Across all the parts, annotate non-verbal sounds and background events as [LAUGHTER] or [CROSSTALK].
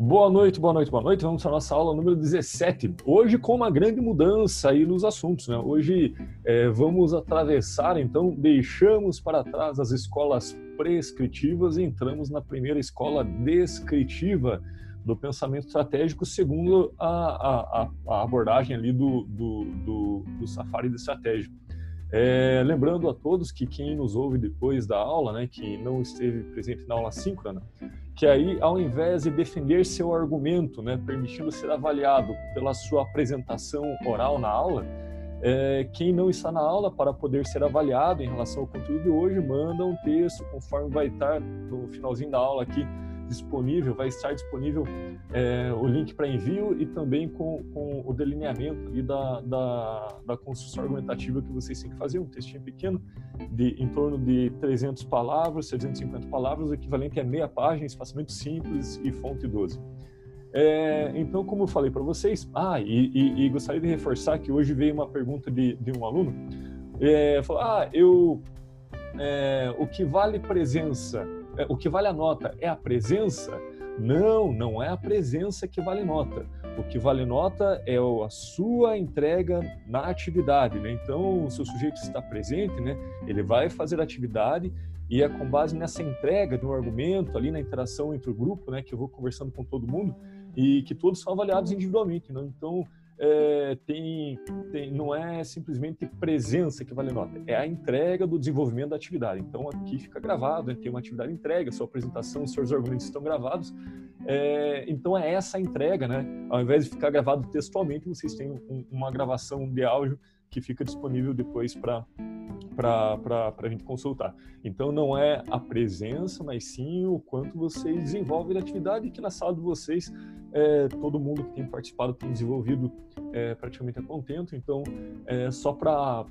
Boa noite, boa noite, boa noite. Vamos para a nossa aula número 17. Hoje com uma grande mudança aí nos assuntos. Né? Hoje é, vamos atravessar, então, deixamos para trás as escolas prescritivas e entramos na primeira escola descritiva do pensamento estratégico, segundo a, a, a abordagem ali do, do, do, do Safari de estratégia. É, lembrando a todos que quem nos ouve depois da aula, né, que não esteve presente na aula síncrona, que aí, ao invés de defender seu argumento, né, permitindo ser avaliado pela sua apresentação oral na aula, é, quem não está na aula para poder ser avaliado em relação ao conteúdo de hoje, manda um texto conforme vai estar no finalzinho da aula aqui disponível, vai estar disponível é, o link para envio e também com, com o delineamento ali da, da, da, construção argumentativa que vocês têm que fazer, um textinho pequeno, de em torno de 300 palavras, 350 palavras, o equivalente a meia página, espaçamento simples e fonte 12. É, então, como eu falei para vocês, ah, e, e, e, gostaria de reforçar que hoje veio uma pergunta de, de um aluno, é, falou, ah, eu, é, o que vale presença o que vale a nota é a presença? Não, não é a presença que vale nota. O que vale nota é a sua entrega na atividade. Né? Então, se o sujeito está presente, né, ele vai fazer a atividade e é com base nessa entrega de um argumento ali na interação entre o grupo, né, que eu vou conversando com todo mundo e que todos são avaliados individualmente. Né? Então, é, tem, tem, não é simplesmente presença que vale nota, é a entrega do desenvolvimento da atividade. Então aqui fica gravado, tem uma atividade entrega, sua apresentação, seus argumentos estão gravados. É, então é essa entrega, né? Ao invés de ficar gravado textualmente, vocês têm um, uma gravação de áudio que fica disponível depois para para a gente consultar. Então, não é a presença, mas sim o quanto vocês desenvolvem a atividade que na sala de vocês é, todo mundo que tem participado tem desenvolvido é, praticamente a contento. Então, é, só para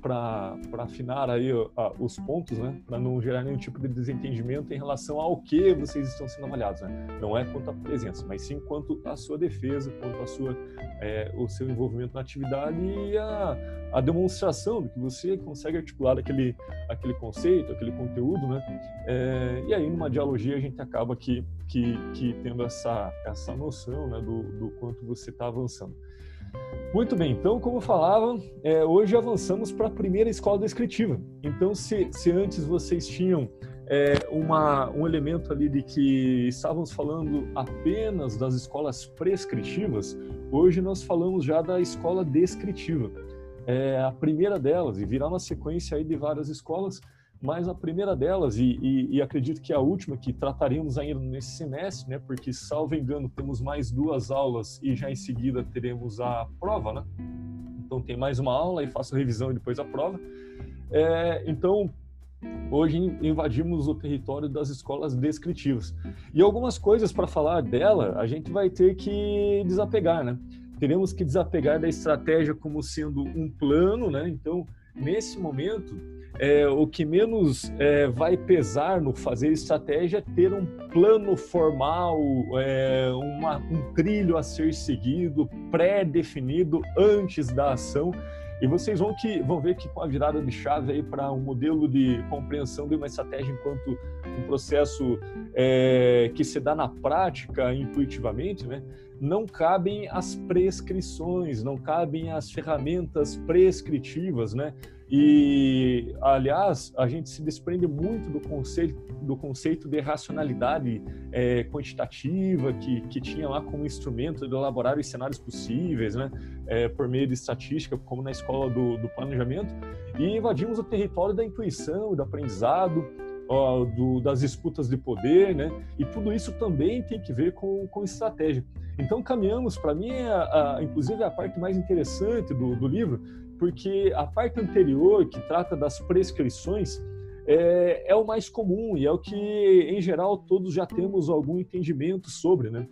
afinar aí os pontos, né, para não gerar nenhum tipo de desentendimento em relação ao que vocês estão sendo avaliados. Né? Não é quanto à presença, mas sim quanto à sua defesa, quanto à sua, é, o seu envolvimento na atividade e a, a demonstração de que você consegue articular aquele, aquele conceito, aquele conteúdo. Né? É, e aí, numa dialogia, a gente acaba que, que, que tendo essa, essa noção né, do, do quanto você está avançando. Muito bem, então, como eu falava, é, hoje avançamos para a primeira escola descritiva. Então, se, se antes vocês tinham é, uma, um elemento ali de que estávamos falando apenas das escolas prescritivas, hoje nós falamos já da escola descritiva. É, a primeira delas, e virá uma sequência aí de várias escolas, mas a primeira delas, e, e, e, acredito que a última que trataremos ainda nesse semestre, né, porque, salvo engano, temos mais duas aulas e já em seguida teremos a prova, né? Então, tem mais uma aula e faço revisão e depois a prova. É, então, hoje invadimos o território das escolas descritivas. E algumas coisas para falar dela, a gente vai ter que desapegar, né? Teremos que desapegar da estratégia como sendo um plano, né? Então, nesse momento, é, o que menos é, vai pesar no fazer estratégia é ter um plano formal, é, uma, um trilho a ser seguido, pré-definido antes da ação. E vocês vão, que, vão ver que com a virada de chave aí para um modelo de compreensão de uma estratégia enquanto um processo é, que se dá na prática intuitivamente, né? não cabem as prescrições, não cabem as ferramentas prescritivas, né? E, aliás, a gente se desprende muito do conceito, do conceito de racionalidade é, quantitativa, que, que tinha lá como instrumento de elaborar os cenários possíveis, né, é, por meio de estatística, como na escola do, do planejamento, e invadimos o território da intuição do aprendizado, ó, do, das disputas de poder, né, e tudo isso também tem que ver com, com estratégia. Então, caminhamos, para mim, a, a, inclusive a parte mais interessante do, do livro, porque a parte anterior, que trata das prescrições, é, é, o mais comum e é o que, em geral, todos já temos algum entendimento sobre, né?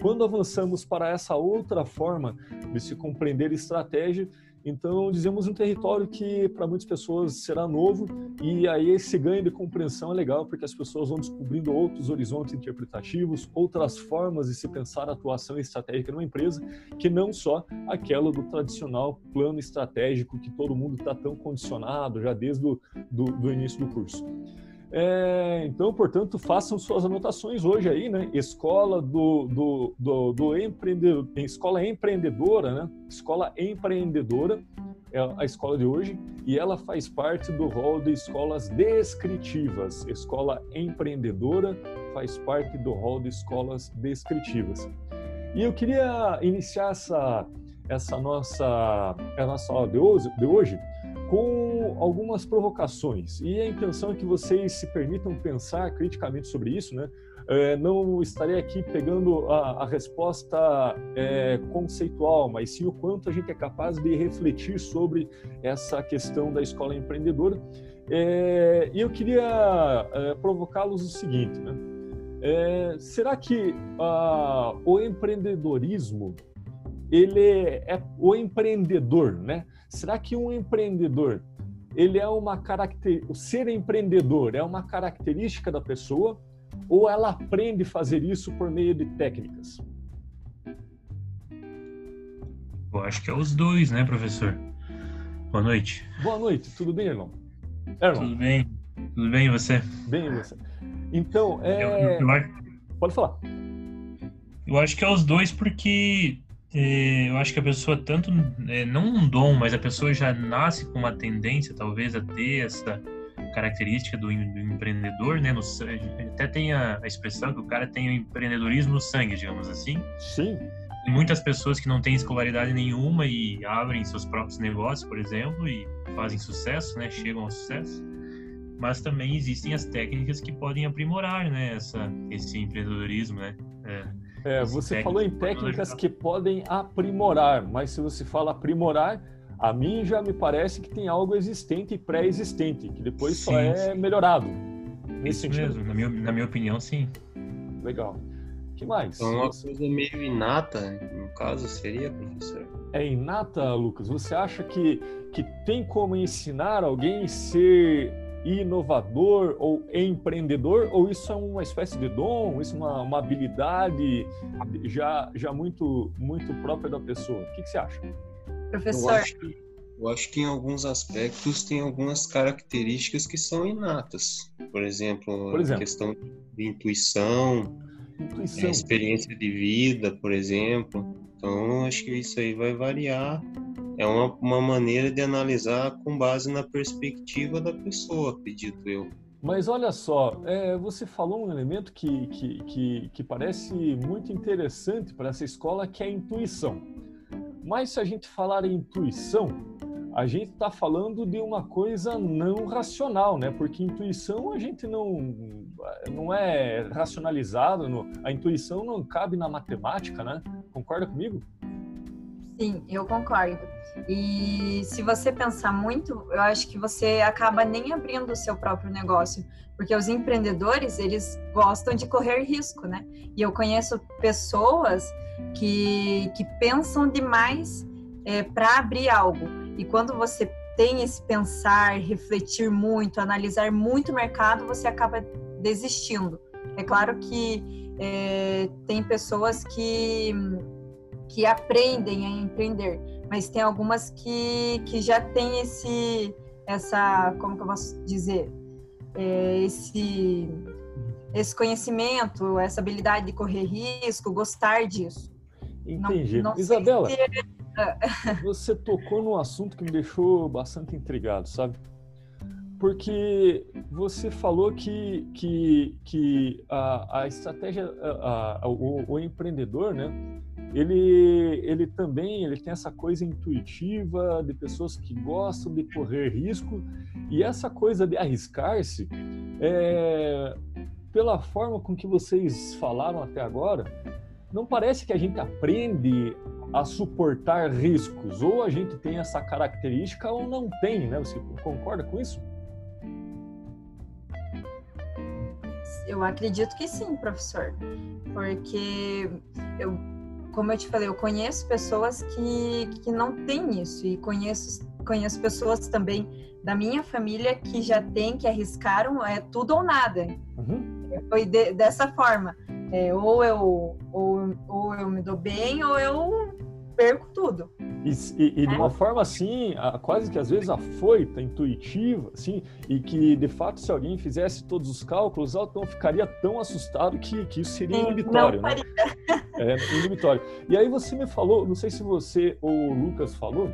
Quando avançamos para essa outra forma de se compreender estratégia, então, dizemos um território que para muitas pessoas será novo e aí esse ganho de compreensão é legal porque as pessoas vão descobrindo outros horizontes interpretativos, outras formas de se pensar a atuação estratégica numa empresa que não só aquela do tradicional plano estratégico que todo mundo está tão condicionado já desde o do, do início do curso. É, então, portanto, façam suas anotações hoje aí, né? Escola do, do, do, do empreendedor, escola empreendedora, né? Escola empreendedora é a escola de hoje e ela faz parte do rol de escolas descritivas. Escola empreendedora faz parte do rol de escolas descritivas. E eu queria iniciar essa essa nossa a nossa aula de hoje, de hoje com algumas provocações. E a intenção é que vocês se permitam pensar criticamente sobre isso, né? É, não estarei aqui pegando a, a resposta é, conceitual, mas sim o quanto a gente é capaz de refletir sobre essa questão da escola empreendedora. É, e eu queria é, provocá-los o seguinte, né? É, será que ah, o empreendedorismo ele é o empreendedor, né? Será que um empreendedor, ele é uma caracter... o ser empreendedor é uma característica da pessoa ou ela aprende a fazer isso por meio de técnicas? Eu acho que é os dois, né, professor? Boa noite. Boa noite, tudo bem, irmão? É, Tudo bem, tudo bem e você? Bem, e você? Então, é... Eu, eu, Pode falar. Eu acho que é os dois porque é, eu acho que a pessoa tanto é, não um dom, mas a pessoa já nasce com uma tendência, talvez, a ter essa característica do, do empreendedor, né? No, até tem a, a, expressão que o cara tem o empreendedorismo no sangue, digamos assim. Sim. E muitas pessoas que não têm escolaridade nenhuma e abrem seus próprios negócios, por exemplo, e fazem sucesso, né? Chegam ao sucesso. Mas também existem as técnicas que podem aprimorar, né? Essa, esse empreendedorismo, né? É é, você falou em técnicas que podem aprimorar, mas se você fala aprimorar, a mim já me parece que tem algo existente e pré-existente, que depois sim, só é sim. melhorado. Nesse Isso sentido. mesmo, na minha, na minha opinião, sim. Legal. que mais? Então, uma coisa meio inata, no caso, seria, professor? É inata, Lucas? Você acha que, que tem como ensinar alguém a ser inovador ou empreendedor, ou isso é uma espécie de dom, isso é uma, uma habilidade já, já muito, muito própria da pessoa? O que, que você acha? Professor. Eu acho, que, eu acho que em alguns aspectos tem algumas características que são inatas. Por exemplo, por exemplo? a questão de intuição, intuição. experiência de vida, por exemplo. Então, acho que isso aí vai variar é uma, uma maneira de analisar com base na perspectiva da pessoa, acredito eu. Mas olha só, é, você falou um elemento que, que, que, que parece muito interessante para essa escola, que é a intuição. Mas se a gente falar em intuição, a gente está falando de uma coisa não racional, né? Porque intuição a gente não, não é racionalizado, a intuição não cabe na matemática, né? Concorda comigo? Sim, eu concordo. E se você pensar muito, eu acho que você acaba nem abrindo o seu próprio negócio, porque os empreendedores, eles gostam de correr risco, né? E eu conheço pessoas que, que pensam demais é, para abrir algo. E quando você tem esse pensar, refletir muito, analisar muito o mercado, você acaba desistindo. É claro que é, tem pessoas que que aprendem a empreender, mas tem algumas que, que já têm esse, essa, como que eu posso dizer, é, esse, esse conhecimento, essa habilidade de correr risco, gostar disso. Entendi. Não, não Isabela, se... você tocou num assunto que me deixou bastante intrigado, sabe? Porque você falou que, que, que a, a estratégia, a, a, o, o empreendedor, né? ele, ele também ele tem essa coisa intuitiva de pessoas que gostam de correr risco e essa coisa de arriscar-se é, pela forma com que vocês falaram até agora não parece que a gente aprende a suportar riscos ou a gente tem essa característica ou não tem né você concorda com isso eu acredito que sim professor porque eu como eu te falei, eu conheço pessoas que, que não têm isso e conheço, conheço pessoas também da minha família que já tem, que arriscaram, é tudo ou nada. Uhum. Foi de, dessa forma. É, ou, eu, ou, ou eu me dou bem, ou eu perco tudo. E, e, e de uma é. forma assim, quase que às vezes afoita, intuitiva, assim, e que de fato se alguém fizesse todos os cálculos, ela não ficaria tão assustado que, que isso seria inibitório, né? É, inibitório. E aí você me falou, não sei se você ou o Lucas falou,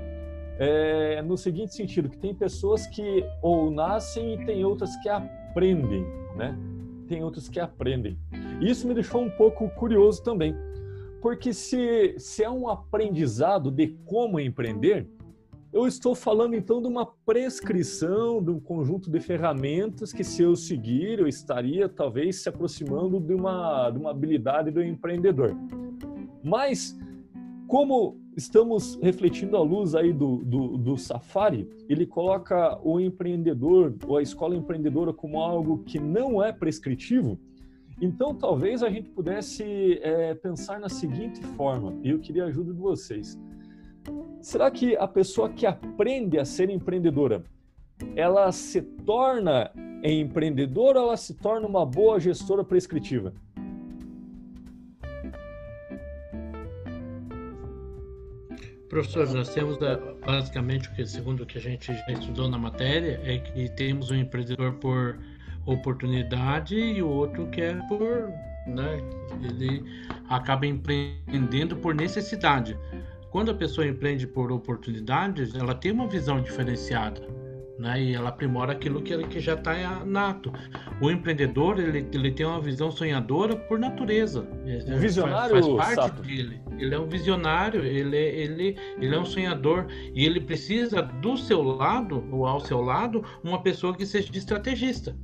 é, no seguinte sentido, que tem pessoas que ou nascem e tem outras que aprendem, né? Tem outras que aprendem. Isso me deixou um pouco curioso também, porque se, se é um aprendizado de como empreender, eu estou falando então de uma prescrição, de um conjunto de ferramentas que, se eu seguir, eu estaria talvez se aproximando de uma, de uma habilidade do empreendedor. Mas, como estamos refletindo à luz aí do, do, do Safari, ele coloca o empreendedor ou a escola empreendedora como algo que não é prescritivo, então, talvez a gente pudesse é, pensar na seguinte forma, e eu queria a ajuda de vocês. Será que a pessoa que aprende a ser empreendedora, ela se torna empreendedora ou ela se torna uma boa gestora prescritiva? Professor, nós temos basicamente o que, segundo o que a gente já estudou na matéria, é que temos um empreendedor por oportunidade e o outro que é por, né, ele acaba empreendendo por necessidade. Quando a pessoa empreende por oportunidades, ela tem uma visão diferenciada, né, e ela aprimora aquilo que, que já está nato. O empreendedor ele, ele tem uma visão sonhadora por natureza. Um visionário faz, faz parte Sato. dele. Ele é um visionário, ele, ele, ele é um sonhador e ele precisa do seu lado ou ao seu lado uma pessoa que seja estrategista.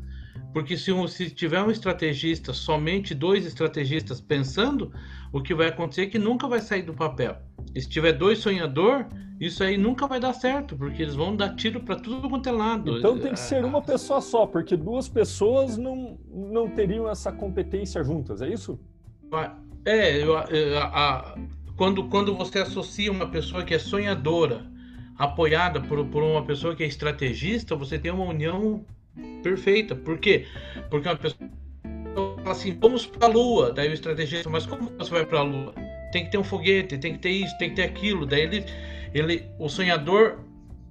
Porque se, um, se tiver um estrategista, somente dois estrategistas pensando, o que vai acontecer é que nunca vai sair do papel. E se tiver dois sonhador, isso aí nunca vai dar certo, porque eles vão dar tiro para tudo quanto é lado. Então tem que ser uma pessoa só, porque duas pessoas não, não teriam essa competência juntas, é isso? É, eu, eu, a, a, quando, quando você associa uma pessoa que é sonhadora, apoiada por, por uma pessoa que é estrategista, você tem uma união perfeita. Por quê? Porque uma pessoa fala assim, vamos para a Lua, daí o estrategista, mas como você vai para a Lua? Tem que ter um foguete, tem que ter isso, tem que ter aquilo. Daí ele, ele o sonhador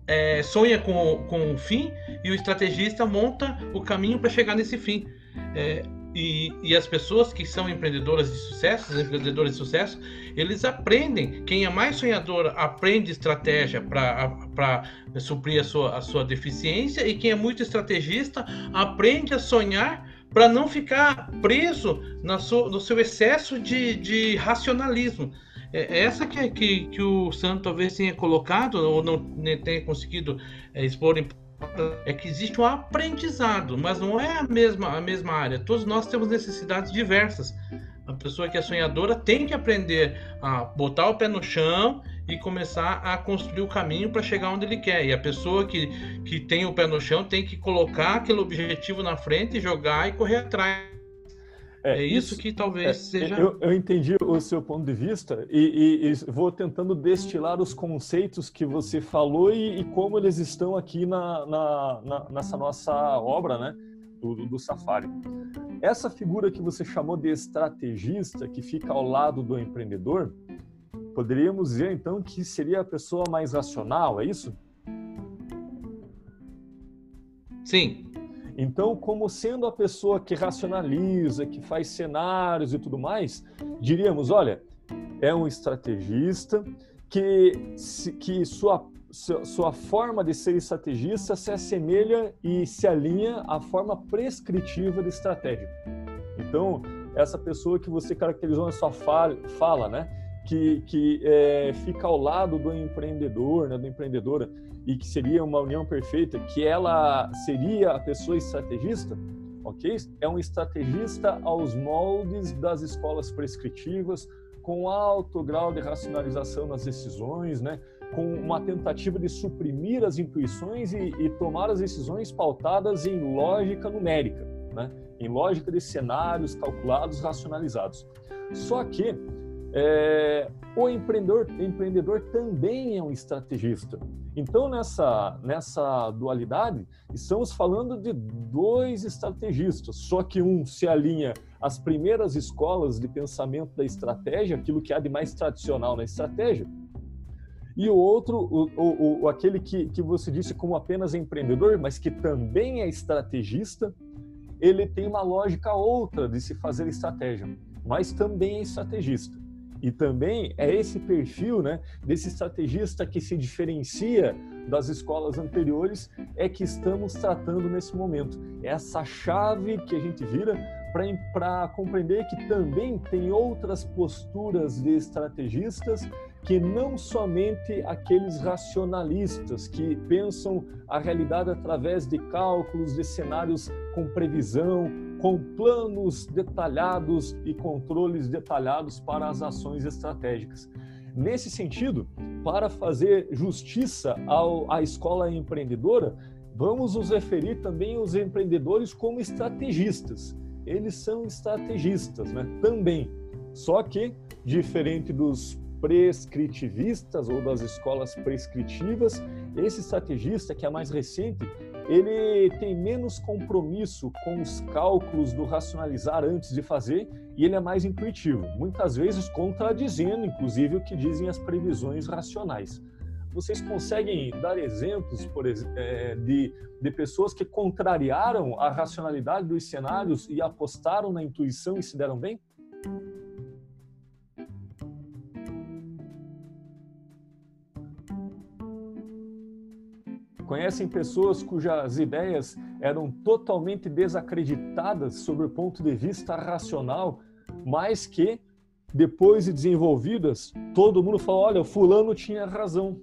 é, sonha com, com o fim e o estrategista monta o caminho para chegar nesse fim. É, e, e, as pessoas que são empreendedoras de sucesso, empreendedores de sucesso, eles aprendem. Quem é mais sonhador aprende estratégia para suprir a sua, a sua deficiência, e quem é muito estrategista aprende a sonhar para não ficar preso na sua, no seu excesso de, de racionalismo. É, é essa que, que, que o Santo talvez tenha colocado, ou não tenha conseguido é, expor em é que existe um aprendizado, mas não é a mesma, a mesma área. Todos nós temos necessidades diversas. A pessoa que é sonhadora tem que aprender a botar o pé no chão e começar a construir o caminho para chegar onde ele quer. E a pessoa que, que tem o pé no chão tem que colocar aquele objetivo na frente, jogar e correr atrás. É, é isso, isso, que talvez é, seja. Eu, eu, entendi o seu ponto de vista e, e, e, vou tentando destilar os conceitos que você falou e, e como eles estão aqui na, na, na, nessa nossa obra, né? Do, do Safari. Essa figura que você chamou de estrategista, que fica ao lado do empreendedor, poderíamos dizer então que seria a pessoa mais racional, é isso? Sim, então, como sendo a pessoa que racionaliza, que faz cenários e tudo mais, diríamos, olha, é um estrategista que, que sua, sua forma de ser estrategista se assemelha e se alinha à forma prescritiva de estratégia. Então, essa pessoa que você caracterizou na sua fala, fala né? que, que é, fica ao lado do empreendedor, né? do empreendedora, e que seria uma união perfeita, que ela seria a pessoa estrategista, ok? É um estrategista aos moldes das escolas prescritivas, com alto grau de racionalização nas decisões, né? com uma tentativa de suprimir as intuições e, e tomar as decisões pautadas em lógica numérica, né? em lógica de cenários calculados, racionalizados. Só que é, o empreendedor, empreendedor também é um estrategista. Então, nessa, nessa dualidade, estamos falando de dois estrategistas, só que um se alinha às primeiras escolas de pensamento da estratégia, aquilo que há de mais tradicional na estratégia, E o outro, o, o, o, aquele que, que você disse como apenas empreendedor, mas que também é estrategista, ele tem uma lógica outra de se fazer estratégia, mas também é estrategista. E também é esse perfil né, desse estrategista que se diferencia das escolas anteriores, é que estamos tratando nesse momento. É essa chave que a gente vira para compreender que também tem outras posturas de estrategistas que não somente aqueles racionalistas que pensam a realidade através de cálculos, de cenários com previsão, com planos detalhados e controles detalhados para as ações estratégicas. Nesse sentido, para fazer justiça ao, à escola empreendedora, vamos nos referir também aos empreendedores como estrategistas. Eles são estrategistas, né? Também. Só que, diferente dos prescritivistas ou das escolas prescritivas, esse estrategista, que é mais recente, ele tem menos compromisso com os cálculos do racionalizar antes de fazer e ele é mais intuitivo, muitas vezes contradizendo, inclusive, o que dizem as previsões racionais. Vocês conseguem dar exemplos, por é, de, de pessoas que contrariaram a racionalidade dos cenários e apostaram na intuição e se deram bem? Conhecem pessoas cujas ideias eram totalmente desacreditadas sob o ponto de vista racional, mas que, depois de desenvolvidas, todo mundo fala: olha, o fulano tinha razão.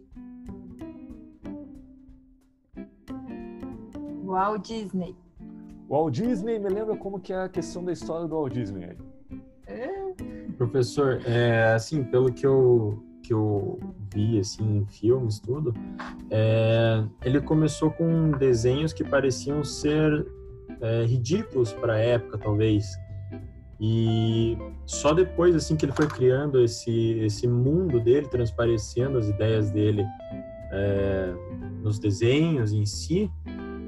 Walt Disney. Walt Disney me lembra como que é a questão da história do Walt Disney. É. Professor, é, assim, pelo que eu que eu vi assim em filmes tudo é, ele começou com desenhos que pareciam ser é, ridículos para a época talvez. E só depois assim que ele foi criando esse esse mundo dele transparecendo as ideias dele é, nos desenhos em si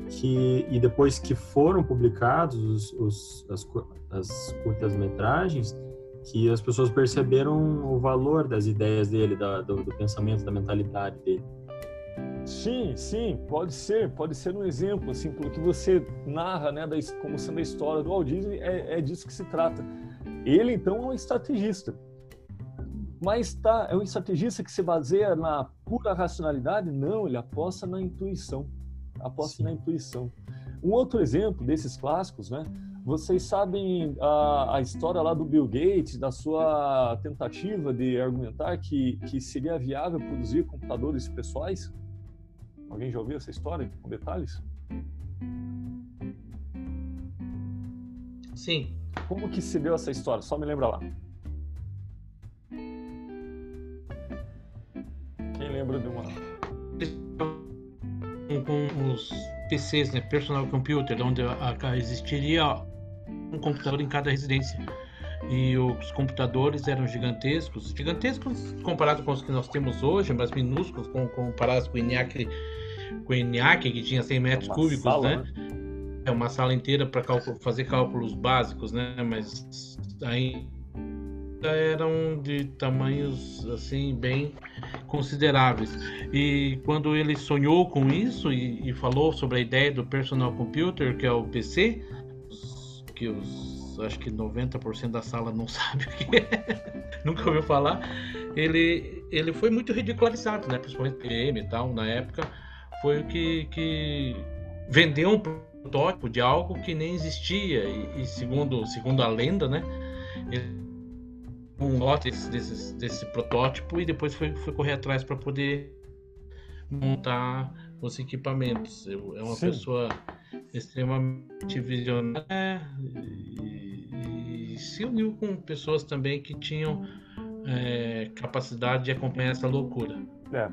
que e depois que foram publicados os, os as, as curtas metragens que as pessoas perceberam o valor das ideias dele, da, do, do, pensamento, da mentalidade dele. Sim, sim, pode ser, pode ser um exemplo, assim, pelo que você narra, né, da, como sendo a história do Walt Disney, é, é disso que se trata. Ele, então, é um estrategista. Mas tá, é um estrategista que se baseia na pura racionalidade? Não, ele aposta na intuição. Aposta sim. na intuição. Um outro exemplo desses clássicos, né, vocês sabem a, a, história lá do Bill Gates, da sua tentativa de argumentar que, que seria viável produzir computadores pessoais? Alguém já ouviu essa história com detalhes? Sim. Como que se deu essa história? Só me lembra lá. Quem lembra de uma? Com os PCs, né, personal computer, onde existiria um computador em cada residência. E os computadores eram gigantescos, gigantescos comparados com os que nós temos hoje, mas minúsculos comparados com o ENIAC, com o ENIAC que tinha 100 metros uma cúbicos, sala, né? né? É uma sala inteira para fazer cálculos básicos, né? Mas aí eram de tamanhos assim bem consideráveis. E quando ele sonhou com isso e, e falou sobre a ideia do personal computer, que é o PC, que os acho que 90% da sala não [LAUGHS] sabe o que é, nunca ouviu falar. Ele, ele foi muito ridicularizado, né? Principalmente PM e tal, na época. Foi o que, que vendeu um protótipo de algo que nem existia. E, e segundo, segundo a lenda, né? Um lote desse, desse, desse protótipo e depois foi, foi correr atrás para poder montar os equipamentos. É uma Sim. pessoa extremamente visionária e, e, se uniu com pessoas também que tinham é, capacidade de acompanhar essa loucura. É.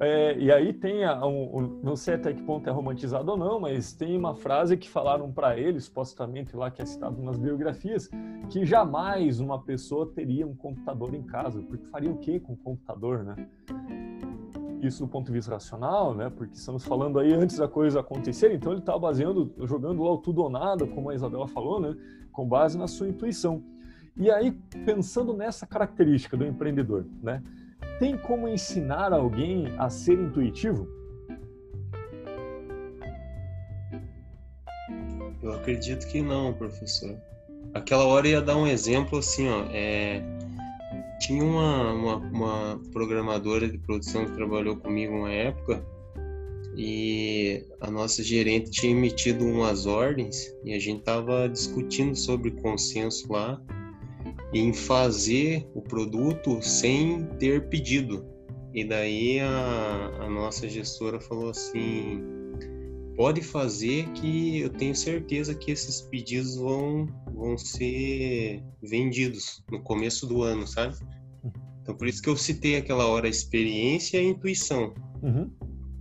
É, e aí tem, um, um, não sei até que ponto é romantizado ou não, mas tem uma frase que falaram para ele, supostamente lá, que é citado nas biografias, que jamais uma pessoa teria um computador em casa, porque faria o quê com um computador, né? Isso do ponto de vista racional, né? Porque estamos falando aí antes da coisa acontecer, então ele está baseando, jogando lá o tudo ou nada, como a Isabela falou, né? Com base na sua intuição. E aí, pensando nessa característica do empreendedor, né? tem como ensinar alguém a ser intuitivo? Eu acredito que não, professor. Aquela hora ia dar um exemplo assim, ó. É, tinha uma, uma, uma, programadora de produção que trabalhou comigo uma época e a nossa gerente tinha emitido umas ordens e a gente estava discutindo sobre consenso lá em fazer o produto sem ter pedido. E daí a, a nossa gestora falou assim: pode fazer que eu tenho certeza que esses pedidos vão, vão ser vendidos no começo do ano, sabe? Então por isso que eu citei aquela hora a experiência e a intuição. Uhum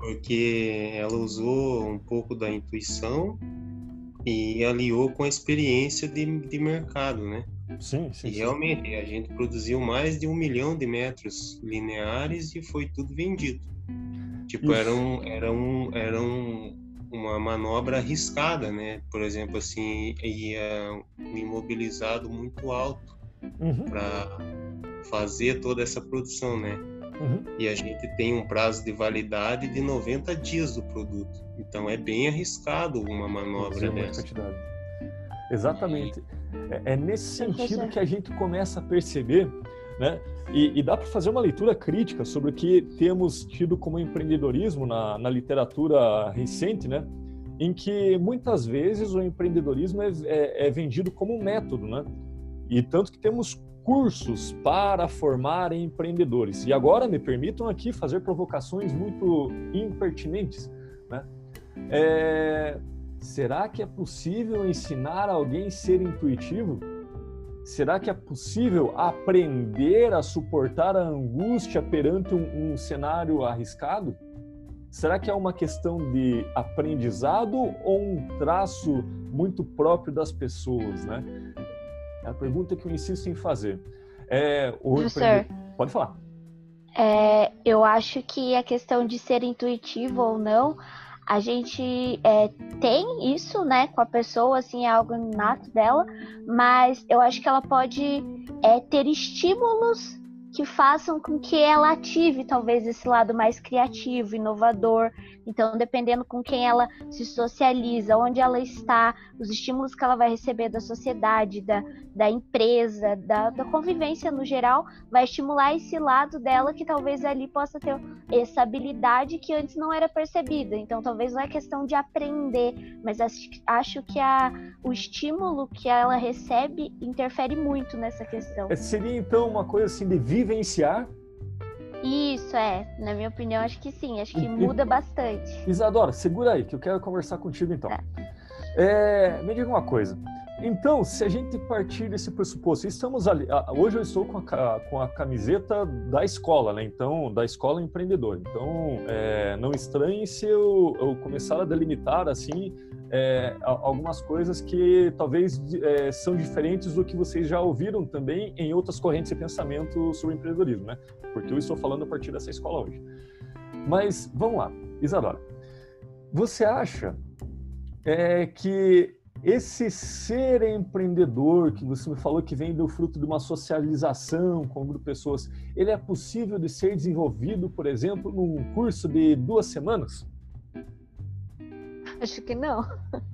porque ela usou um pouco da intuição e aliou com a experiência de, de mercado, né? Sim, sim. E realmente sim. a gente produziu mais de um milhão de metros lineares e foi tudo vendido. Tipo, era, um, era, um, era um, uma manobra arriscada, né? Por exemplo, assim, ia um imobilizado muito alto uhum. para fazer toda essa produção, né? Uhum. E a gente tem um prazo de validade de 90 dias do produto. Então é bem arriscado uma manobra é dessa. Quantidade. Exatamente. É, é nesse sentido que a gente começa a perceber, né? E, e dá para fazer uma leitura crítica sobre o que temos tido como empreendedorismo na, na literatura recente, né? Em que muitas vezes o empreendedorismo é, é, é vendido como um método, né? E tanto que temos cursos para formar empreendedores. E agora me permitam aqui fazer provocações muito impertinentes. Né? É, será que é possível ensinar alguém a ser intuitivo? Será que é possível aprender a suportar a angústia perante um, um cenário arriscado? Será que é uma questão de aprendizado ou um traço muito próprio das pessoas, né? É a pergunta que eu insisto em fazer. É, Professor, Pode falar. É, eu acho que a questão de ser intuitivo ou não, a gente é, tem isso, né, com a pessoa, assim, é algo inato dela, mas eu acho que ela pode é, ter estímulos que façam com que ela ative talvez esse lado mais criativo, inovador. Então, dependendo com quem ela se socializa, onde ela está, os estímulos que ela vai receber da sociedade, da, da empresa, da, da convivência no geral, vai estimular esse lado dela que talvez ali possa ter essa habilidade que antes não era percebida. Então, talvez não é questão de aprender, mas acho que a, o estímulo que ela recebe interfere muito nessa questão. É, seria então uma coisa assim de vivenciar isso, é. Na minha opinião, acho que sim. Acho que muda bastante. Isadora, segura aí, que eu quero conversar contigo então. Tá. É, me diga uma coisa. Então, se a gente partir desse pressuposto, estamos ali. Hoje eu estou com a, com a camiseta da escola, né? Então, da escola empreendedor. Então, é, não estranhe se eu, eu, começar a delimitar assim é, algumas coisas que talvez é, são diferentes do que vocês já ouviram também em outras correntes de pensamento sobre empreendedorismo, né? Porque eu estou falando a partir dessa escola hoje. Mas vamos lá, Isadora. Você acha é, que esse ser empreendedor que você me falou que vem do fruto de uma socialização com um grupo de pessoas, ele é possível de ser desenvolvido, por exemplo, num curso de duas semanas? Acho que não.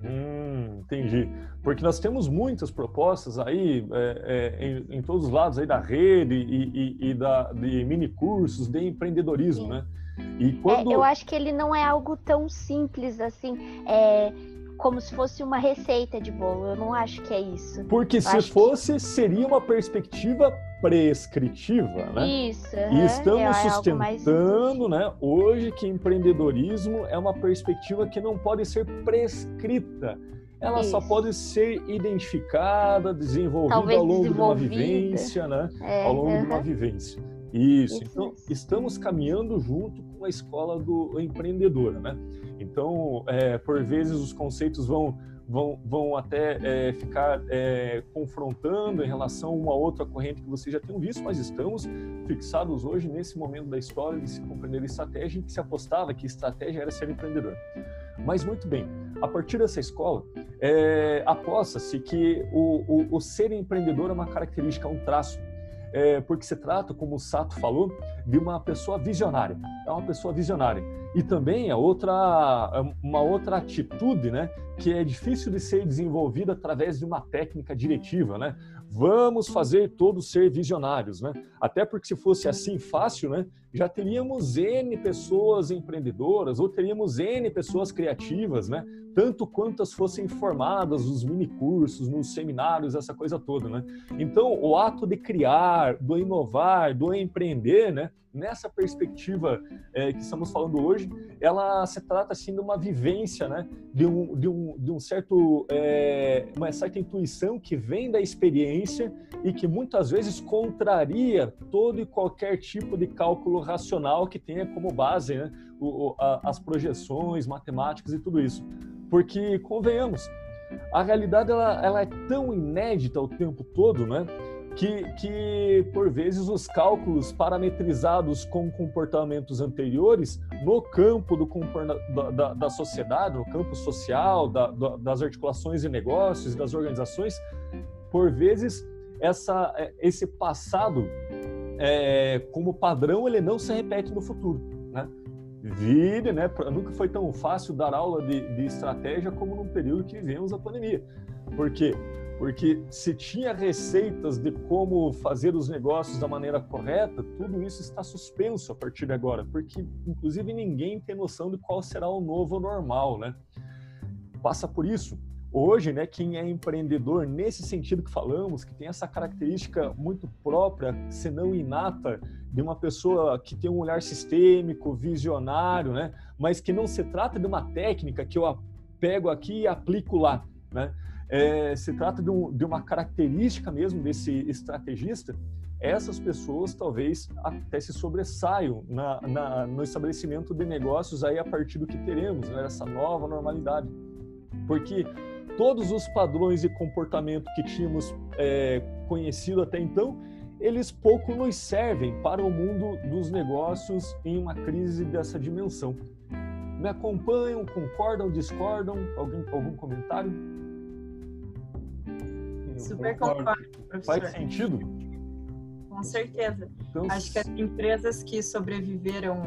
Hum, entendi. Porque nós temos muitas propostas aí é, é, em, em, todos os lados aí da rede e, e, e da, de mini cursos de empreendedorismo, Sim. né? E quando... É, eu acho que ele não é algo tão simples assim. É, como se fosse uma receita de bolo. Eu não acho que é isso. Porque eu se fosse, que... seria uma perspectiva prescritiva, né? Isso. E estamos é, sustentando, né, hoje que empreendedorismo é uma perspectiva que não pode ser prescrita. Ela Isso. só pode ser identificada, desenvolvida Talvez ao longo de uma vivência, né? É, ao longo uh -huh. de uma vivência. Isso. Então, estamos caminhando junto com a escola do empreendedora, né? Então, é, por vezes os conceitos vão vão, vão até é, ficar é, confrontando em relação a uma outra corrente que vocês já tenham visto, mas estamos fixados hoje nesse momento da história de se compreender estratégia e que se apostava que estratégia era ser empreendedor. Mas muito bem, a partir dessa escola, é, aposta-se que o, o, o ser empreendedor é uma característica, um traço é, porque se trata, como o Sato falou, de uma pessoa visionária. É uma pessoa visionária. E também é outra, é uma outra atitude, né, que é difícil de ser desenvolvida através de uma técnica diretiva, né? Vamos fazer todos ser visionários, né? Até porque se fosse assim fácil, né, já teríamos N pessoas empreendedoras ou teríamos N pessoas criativas, né? Tanto quantas fossem formadas nos mini cursos, nos seminários, essa coisa toda, né? Então, o ato de criar, do inovar, do empreender, né? nessa perspectiva é, que estamos falando hoje, ela se trata assim de uma vivência, né? De um, de um, de um certo, é, uma certa intuição que vem da experiência e que muitas vezes contraria todo e qualquer tipo de cálculo racional que tenha como base né? o, a, as projeções matemáticas e tudo isso. Porque, convenhamos, a realidade ela, ela é tão inédita o tempo todo, né? que, que, por vezes, os cálculos parametrizados com comportamentos anteriores no campo do, da, da sociedade, no campo social, da, das articulações e negócios, das organizações, por vezes, essa, é, esse passado é, como padrão ele não se repete no futuro. Né? Vire, né? Nunca foi tão fácil dar aula de, de estratégia como num período que vivemos a pandemia. Por quê? Porque se tinha receitas de como fazer os negócios da maneira correta, tudo isso está suspenso a partir de agora, porque inclusive ninguém tem noção de qual será o novo normal, né? Passa por isso. Hoje, né, quem é empreendedor nesse sentido que falamos, que tem essa característica muito própria, se não inata, de uma pessoa que tem um olhar sistêmico, visionário, né, mas que não se trata de uma técnica que eu pego aqui e aplico lá, né? é, se trata de, um, de, uma característica mesmo desse estrategista, essas pessoas talvez até se sobressaiam na, na, no estabelecimento de negócios aí a partir do que teremos, né, essa nova normalidade. Porque todos os padrões de comportamento que tínhamos é, conhecido até então, eles pouco nos servem para o mundo dos negócios em uma crise dessa dimensão. Me acompanham, concordam, discordam? Alguém, algum comentário? Super concordo, professor. Faz sentido? Com certeza. Então, acho que as empresas que sobreviveram,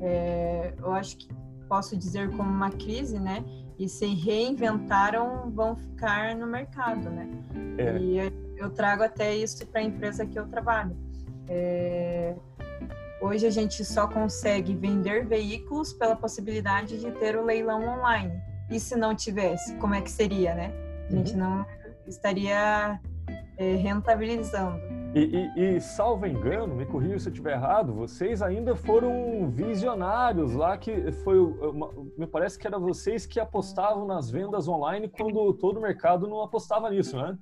é, eu acho que posso dizer como uma crise, né? E se reinventaram, vão ficar no mercado, né? É. E eu trago até isso para a empresa que eu trabalho. É, hoje a gente só consegue vender veículos pela possibilidade de ter o leilão online. E se não tivesse, como é que seria, né? A gente uhum. não estaria é, rentabilizando. E, e, e, salvo engano, me corrija se eu estiver errado, vocês ainda foram visionários lá, que foi, me parece que era vocês que apostavam nas vendas online quando todo o mercado não apostava nisso, né?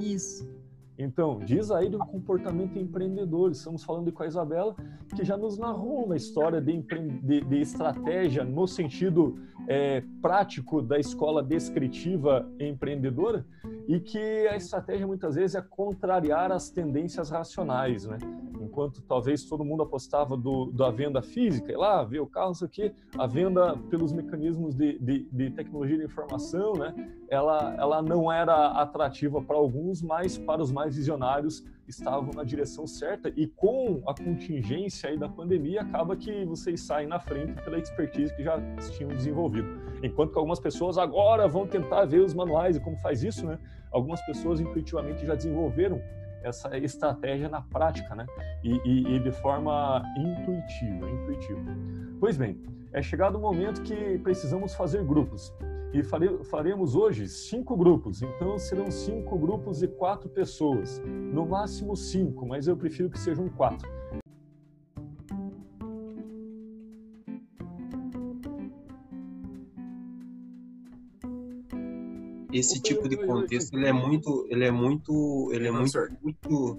Isso. Então, diz aí do comportamento empreendedor. Estamos falando com a Isabela, que já nos narrou uma história de, de, de estratégia no sentido é, prático da escola descritiva empreendedora e que a estratégia muitas vezes é contrariar as tendências racionais, né? Enquanto talvez todo mundo apostava do, da venda física, lá, ver o carro, isso aqui, a venda pelos mecanismos de, de, de tecnologia informação, né? Ela, ela não era atrativa para alguns, mas para os mais visionários estavam na direção certa e com a contingência aí da pandemia acaba que vocês saem na frente pela expertise que já tinham desenvolvido. Enquanto que algumas pessoas agora vão tentar ver os manuais e como faz isso, né? Algumas pessoas intuitivamente já desenvolveram essa estratégia na prática, né? E, e, e de forma intuitiva, intuitiva. Pois bem, é chegado o momento que precisamos fazer grupos. E faremos hoje cinco grupos, então serão cinco grupos de quatro pessoas, no máximo cinco, mas eu prefiro que sejam quatro. Esse tipo de contexto ele é muito, ele é muito, ele é muito útil,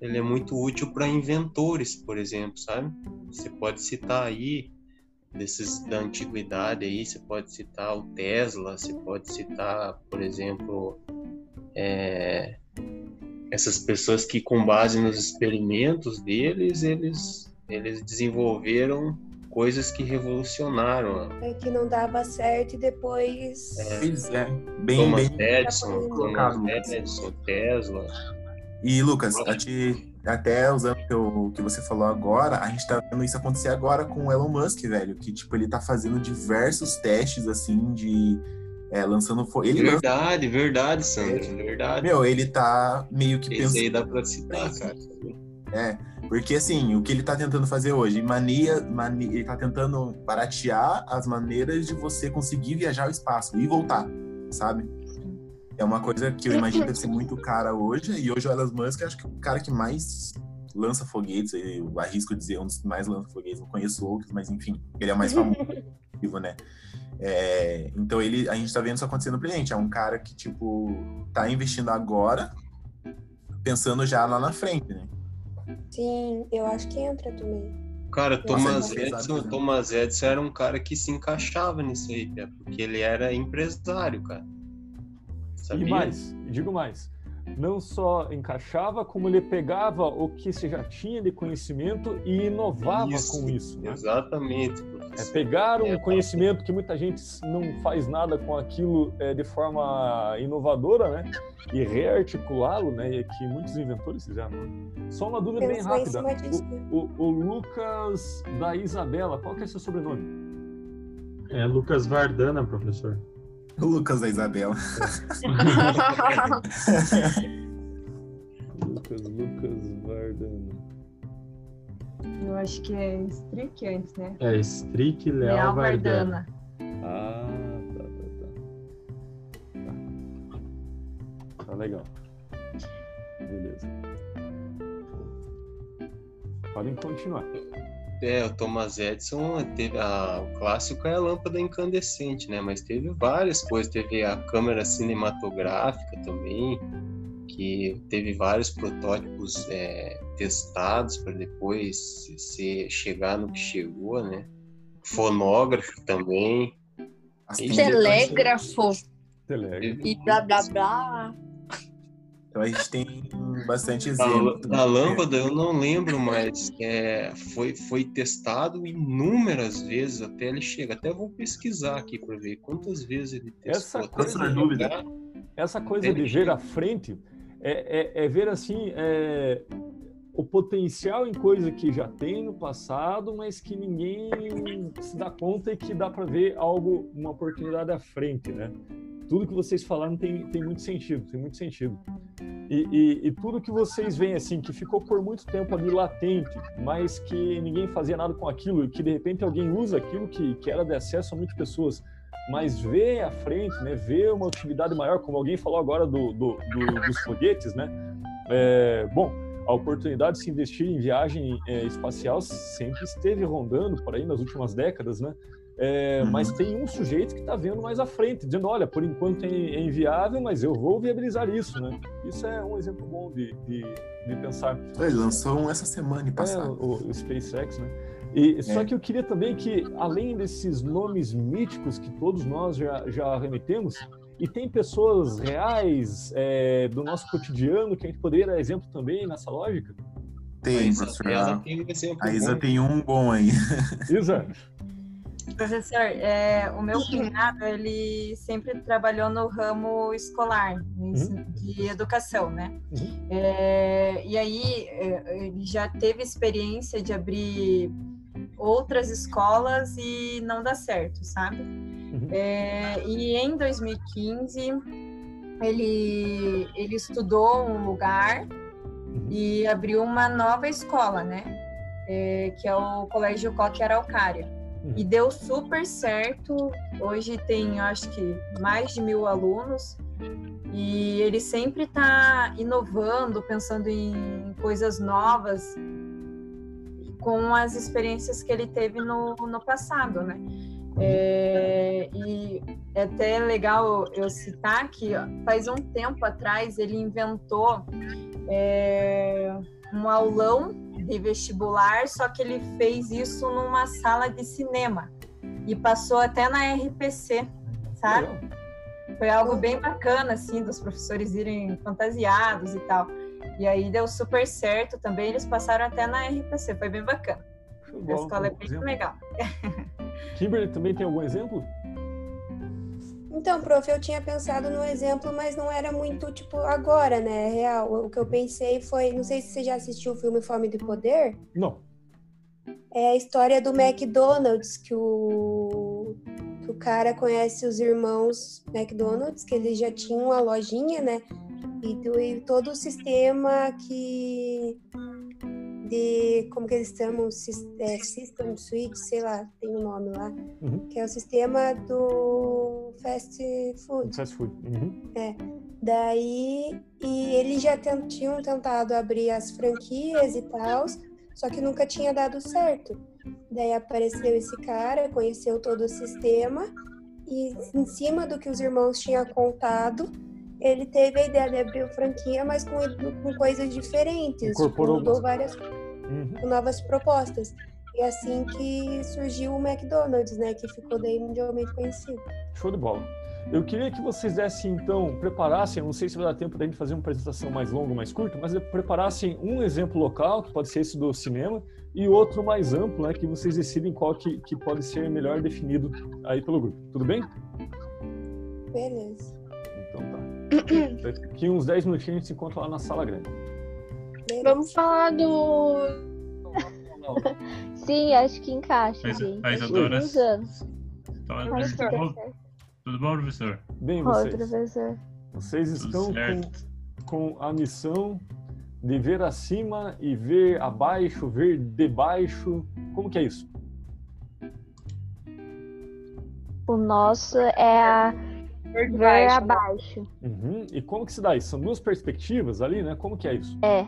ele é muito útil para inventores, por exemplo, sabe? Você pode citar aí desses da antiguidade aí, você pode citar o Tesla, você pode citar, por exemplo, é, essas pessoas que com base nos experimentos deles, eles eles desenvolveram coisas que revolucionaram. É que não dava certo e depois. É, pois é, bem, Thomas bem Edison, Thomas Edison, Tesla. E, Lucas, te, até usando o que você falou agora, a gente tá vendo isso acontecer agora com o Elon Musk, velho. Que, tipo, ele tá fazendo diversos testes, assim, de... É, lançando... Ele verdade, lança... verdade, Sandro, verdade. Meu, ele tá meio que Esse pensando... aí dá pra citar, cara. É, porque assim, o que ele tá tentando fazer hoje, mania, mania, ele tá tentando baratear as maneiras de você conseguir viajar ao espaço e voltar, sabe? É uma coisa que eu imagino que deve ser muito cara hoje, e hoje o Elon Musk acho que é o cara que mais lança foguetes, eu arrisco dizer, um dos que mais lança foguetes, não conheço outros, mas enfim, ele é o mais famoso, né? É, então ele, a gente tá vendo isso acontecendo pra gente, é um cara que, tipo, tá investindo agora, pensando já lá na frente, né? Sim, eu acho que entra também. Cara, Thomas Edison, Thomas Edison era um cara que se encaixava nisso aí, porque ele era empresário, cara. Sabia? E mais, digo mais, não só encaixava, como ele pegava o que você já tinha de conhecimento e inovava isso, com isso. Né? Exatamente. É pegar um é, conhecimento que muita gente não faz nada com aquilo é, de forma inovadora, né? E rearticulá-lo, né? E que muitos inventores fizeram. Só uma dúvida bem rápida. O, o, o, Lucas da Isabela, qual que é seu sobrenome? É Lucas Vardana, professor. O Lucas da Isabela. [LAUGHS] Lucas, Lucas Vardana. Eu acho que é Strick antes, né? É, Strick Leal, Leal Vardana. Vardana. Ah, tá, tá, tá. Tá legal. Beleza. Podem continuar. É, o Thomas Edison teve a, o clássico é a lâmpada incandescente, né? Mas teve várias coisas, teve a câmera cinematográfica também, que teve vários protótipos é, testados para depois se chegar no que chegou, né? Fonógrafo também. Telégrafo. Telégrafo. E blá blá blá. Então a gente tem bastante exemplo. A, a lâmpada eu não lembro, mas é, foi, foi testado inúmeras vezes até ele chega. Até vou pesquisar aqui para ver quantas vezes ele testou. Essa coisa, dúvida. Essa coisa de ver à frente é, é, é ver assim é, o potencial em coisa que já tem no passado, mas que ninguém se dá conta e que dá para ver algo, uma oportunidade à frente, né? Tudo que vocês falaram tem, tem muito sentido, tem muito sentido. E, e, e, tudo que vocês veem assim, que ficou por muito tempo ali latente, mas que ninguém fazia nada com aquilo, e que de repente alguém usa aquilo que, que era de acesso a muitas pessoas, mas vê à frente, né, vê uma utilidade maior, como alguém falou agora do, do, do dos foguetes, né? É, bom, a oportunidade de se investir em viagem é, espacial sempre esteve rondando por aí nas últimas décadas, né? É, uhum. Mas tem um sujeito que está vendo mais à frente, dizendo: olha, por enquanto é, é inviável, mas eu vou viabilizar isso, né? Isso é um exemplo bom de, de, de pensar. Ele lançou um essa semana e passada. É, o, o, SpaceX, né? E, só é. que eu queria também que, além desses nomes míticos que todos nós já, já remetemos, e tem pessoas reais é, do nosso cotidiano que a gente poderia dar exemplo também nessa lógica? Tem, professor. A Isa tem um bom aí. Isa, Professor, é, o meu cunhado, ele sempre trabalhou no ramo escolar, uhum. de educação, né? Uhum. É, e aí, é, ele já teve experiência de abrir outras escolas e não dá certo, sabe? Uhum. É, e em 2015, ele, ele estudou um lugar uhum. e abriu uma nova escola, né? É, que é o Colégio Coque Araucária. E deu super certo. Hoje tem, acho que, mais de mil alunos. E ele sempre está inovando, pensando em coisas novas com as experiências que ele teve no, no passado, né? É, e é até legal eu citar que ó, faz um tempo atrás ele inventou é, um aulão de vestibular, só que ele fez isso numa sala de cinema e passou até na RPC, sabe? Foi algo bem bacana, assim, dos professores irem fantasiados e tal. E aí deu super certo também, eles passaram até na RPC, foi bem bacana. Bom, a escola é bem exemplo. legal. Kimberly também tem algum exemplo? Então, prof, eu tinha pensado no exemplo, mas não era muito, tipo, agora, né? Real. O que eu pensei foi, não sei se você já assistiu o filme Fome de Poder. Não. É a história do McDonald's, que o, que o cara conhece os irmãos McDonald's, que eles já tinham a lojinha, né? E, do, e todo o sistema que de como que eles chamam é, System Suite, sei lá, tem um nome lá, uhum. que é o sistema do fast food. Fast food. Uhum. É. Daí e eles já tinham tentado abrir as franquias e tal, só que nunca tinha dado certo. Daí apareceu esse cara, conheceu todo o sistema e em cima do que os irmãos tinham contado, ele teve a ideia de abrir a franquia, mas com, com coisas diferentes. Incorporou mudou várias uhum. novas propostas. E assim que surgiu o McDonald's, né? Que ficou daí mundialmente conhecido. Show de bola. Eu queria que vocês dessem, então, preparassem, não sei se vai dar tempo da gente fazer uma apresentação mais longa ou mais curta, mas preparassem um exemplo local, que pode ser esse do cinema, e outro mais amplo, né, que vocês decidem qual que, que pode ser melhor definido aí pelo grupo. Tudo bem? Beleza. Então tá. Daqui uns 10 minutinhos a gente se encontra lá na sala grande. Vamos falar do. [LAUGHS] Sim, acho que encaixa. A Isadora. Tá, tudo bom, professor? Bem, vocês. Oi, professor. Vocês estão com, com a missão de ver acima e ver abaixo, ver debaixo. Como que é isso? O nosso é a ver, ver abaixo. Uhum. E como que se dá isso? São duas perspectivas ali, né? Como que é isso? É.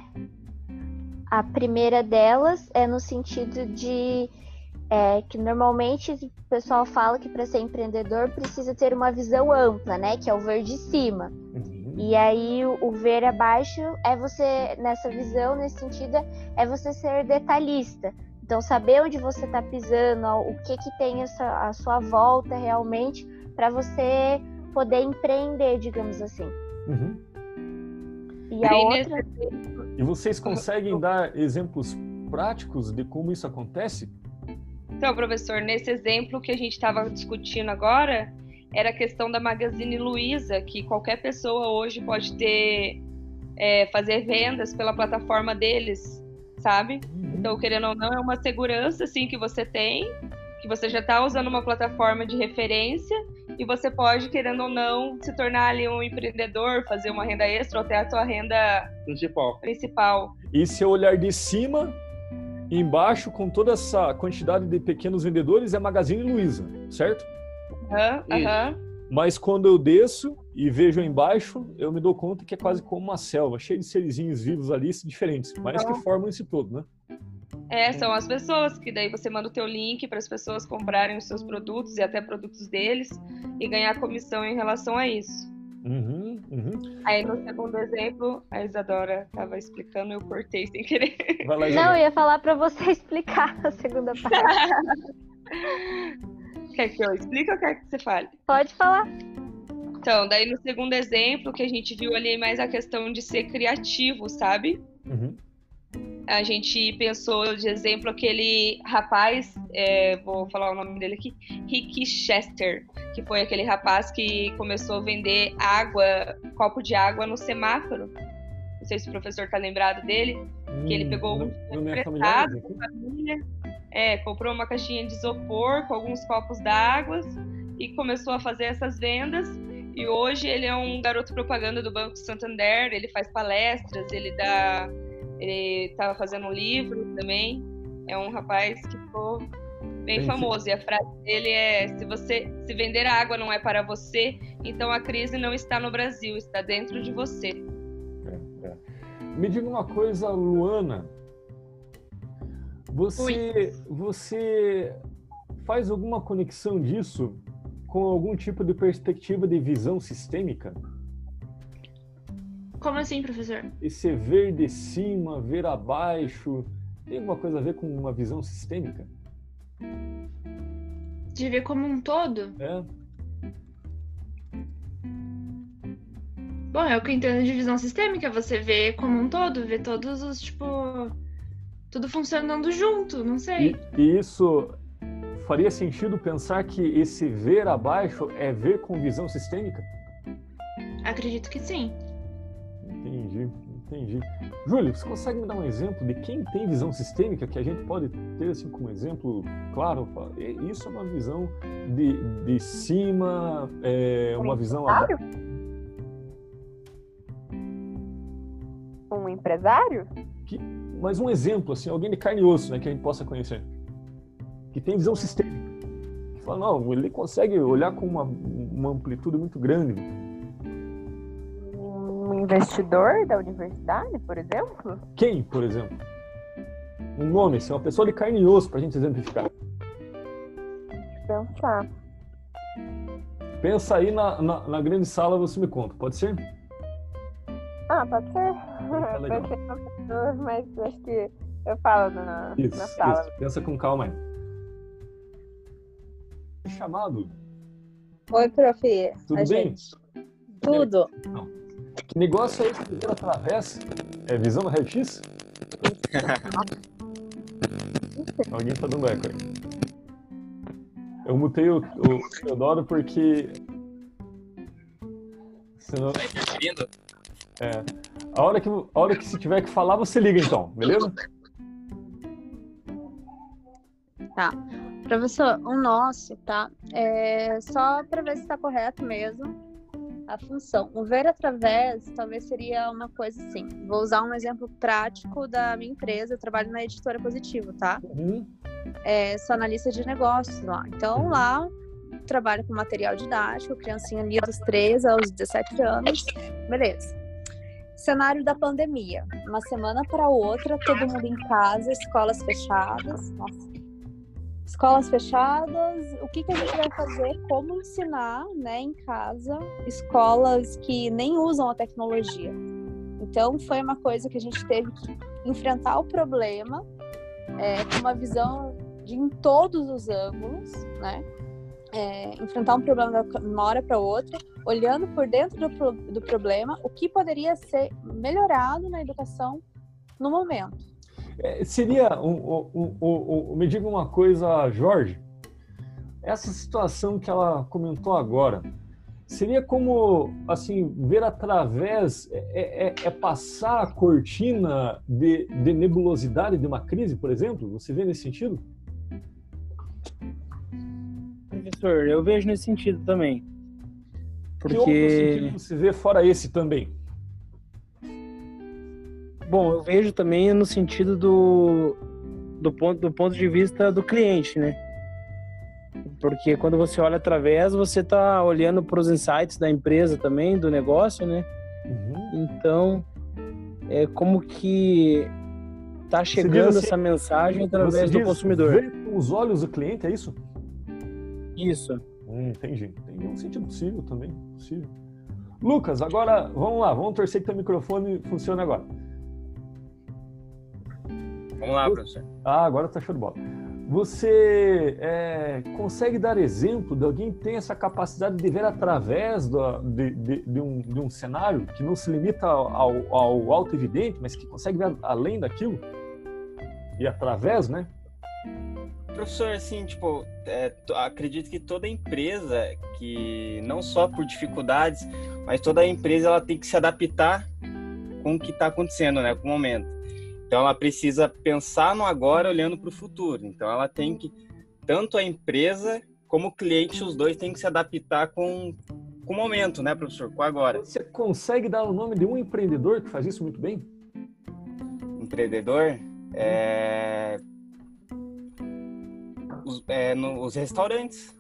A primeira delas é no sentido de é, que normalmente o pessoal fala que para ser empreendedor precisa ter uma visão ampla, né? Que é o ver de cima. Uhum. E aí o, o, ver abaixo é você, nessa visão, nesse sentido, é você ser detalhista. Então saber onde você está pisando, o que que tem essa, a sua volta realmente, para você poder empreender, digamos assim. Uhum. E a outra. E vocês conseguem dar exemplos práticos de como isso acontece? Então, professor, nesse exemplo que a gente estava discutindo agora, era a questão da Magazine Luiza, que qualquer pessoa hoje pode ter é, fazer vendas pela plataforma deles, sabe? Uhum. Então, querendo ou não, é uma segurança assim que você tem, que você já está usando uma plataforma de referência e você pode, querendo ou não, se tornar ali um empreendedor, fazer uma renda extra ou ter a sua renda principal. principal. E se eu olhar de cima, embaixo, com toda essa quantidade de pequenos vendedores, é Magazine Luiza, certo? Aham, uhum, aham. Uhum. Mas quando eu desço e vejo embaixo, eu me dou conta que é quase como uma selva, cheia de serizinhos vivos ali, diferentes, mas que então. formam esse todo, né? É, são as pessoas que daí você manda o teu link para as pessoas comprarem os seus produtos e até produtos deles e ganhar comissão em relação a isso. Uhum, uhum. Aí no segundo exemplo, a Isadora estava explicando, eu cortei sem querer. Lá, Não, eu ia falar para você [LAUGHS] explicar a segunda parte. [LAUGHS] quer que eu explique ou quer que você fale? Pode falar. Então, daí no segundo exemplo, que a gente viu ali mais a questão de ser criativo, sabe? Uhum a gente pensou de exemplo aquele rapaz, é, vou falar o nome dele aqui, Rick Chester, que foi aquele rapaz que começou a vender água, copo de água no semáforo. Não sei se o professor está lembrado dele, hum, que ele hum, pegou um emprestado com família, é, comprou uma caixinha de isopor com alguns copos d'água e começou a fazer essas vendas. E hoje ele é um garoto propaganda do Banco Santander, ele faz palestras, ele dá ele estava fazendo um livro também. É um rapaz que ficou bem famoso. E a frase dele é: se você se vender a água não é para você, então a crise não está no Brasil, está dentro de você. É, é. Me diga uma coisa, Luana. Você, você faz alguma conexão disso com algum tipo de perspectiva de visão sistêmica? Como assim, professor? Esse ver de cima, ver abaixo, tem alguma coisa a ver com uma visão sistêmica? De ver como um todo? É. Bom, é o que eu entendo de visão sistêmica, você vê como um todo, vê todos os, tipo, tudo funcionando junto, não sei. E, e isso faria sentido pensar que esse ver abaixo é ver com visão sistêmica? Acredito que sim. Entendi, entendi. Júlio, você consegue me dar um exemplo de quem tem visão sistêmica que a gente pode ter assim como exemplo claro? Isso é uma visão de, de cima, é uma visão abaixo. Um empresário? Que, mas um exemplo, assim, alguém de carne e osso, né, que a gente possa conhecer que tem visão sistêmica. Que fala, não, ele consegue olhar com uma, uma amplitude muito grande. Um investidor da universidade, por exemplo? Quem, por exemplo? Um nome, assim, uma pessoa de carne e osso, para a gente exemplificar. Pensar. Pensa aí na, na, na, grande sala, você me conta, pode ser? Ah, pode ser. É legal. mas acho que eu falo na, isso, na sala. Isso. Pensa com calma aí chamado. Oi, prof. Tudo bem? Gente... Tudo. Não. Que negócio é esse ver através? É visão no raio-x? [LAUGHS] Alguém tá dando eco aí. Eu mutei o, o Teodoro porque. Senão... Tá interferindo? É. A hora, que, a hora que se tiver que falar, você liga então, beleza? Tá. Professor, o nosso, tá? É só para ver se está correto mesmo a função. O ver através talvez seria uma coisa assim. Vou usar um exemplo prático da minha empresa. Eu trabalho na editora Positivo, tá? Uhum. É, sou analista de negócios lá. Então uhum. lá trabalho com material didático, criancinha ali dos 13 aos 17 anos. Beleza. Cenário da pandemia. Uma semana para outra, todo mundo em casa, escolas fechadas. Nossa, escolas fechadas, o que, que a gente vai fazer, como ensinar né, em casa, escolas que nem usam a tecnologia. Então, foi uma coisa que a gente teve que enfrentar o problema é, com uma visão de em todos os ângulos, né? É, enfrentar um problema de uma hora para outra, olhando por dentro do, do problema, o que poderia ser melhorado na educação no momento. É, seria um, um, um, me diga uma coisa, Jorge. Essa situação que ela comentou agora seria como assim ver através é, é, é passar a cortina de, de, nebulosidade de uma crise, por exemplo. Você vê nesse sentido? Professor, eu vejo nesse sentido também. Porque que outro sentido você vê fora esse também? Bom, eu vejo também no sentido do, do, ponto, do ponto de vista do cliente, né? Porque quando você olha através, você está olhando para os insights da empresa também, do negócio, né? Uhum. Então, é como que está chegando assim, essa mensagem através do consumidor. Ver com os olhos do cliente, é isso? Isso. Hum, entendi. Tem um sentido possível também. Possível. Lucas, agora vamos lá, vamos torcer que teu microfone funcione agora. Vamos lá, professor. Ah, agora tá show de bola. Você é, consegue dar exemplo de alguém que tem essa capacidade de ver através do, de, de, de, um, de, um, cenário que não se limita ao, ao auto-evidente, mas que consegue ver além daquilo? E através, né? Professor, assim, tipo, é, acredito que toda empresa, que não só por dificuldades, mas toda empresa ela tem que se adaptar com o que está acontecendo, né, com o momento. Então ela precisa pensar no agora olhando para o futuro. Então ela tem que tanto a empresa como o cliente, os dois têm que se adaptar com, com o momento, né, professor? Com agora. Você consegue dar o nome de um empreendedor que faz isso muito bem? Empreendedor? É... Os, é, no, os restaurantes.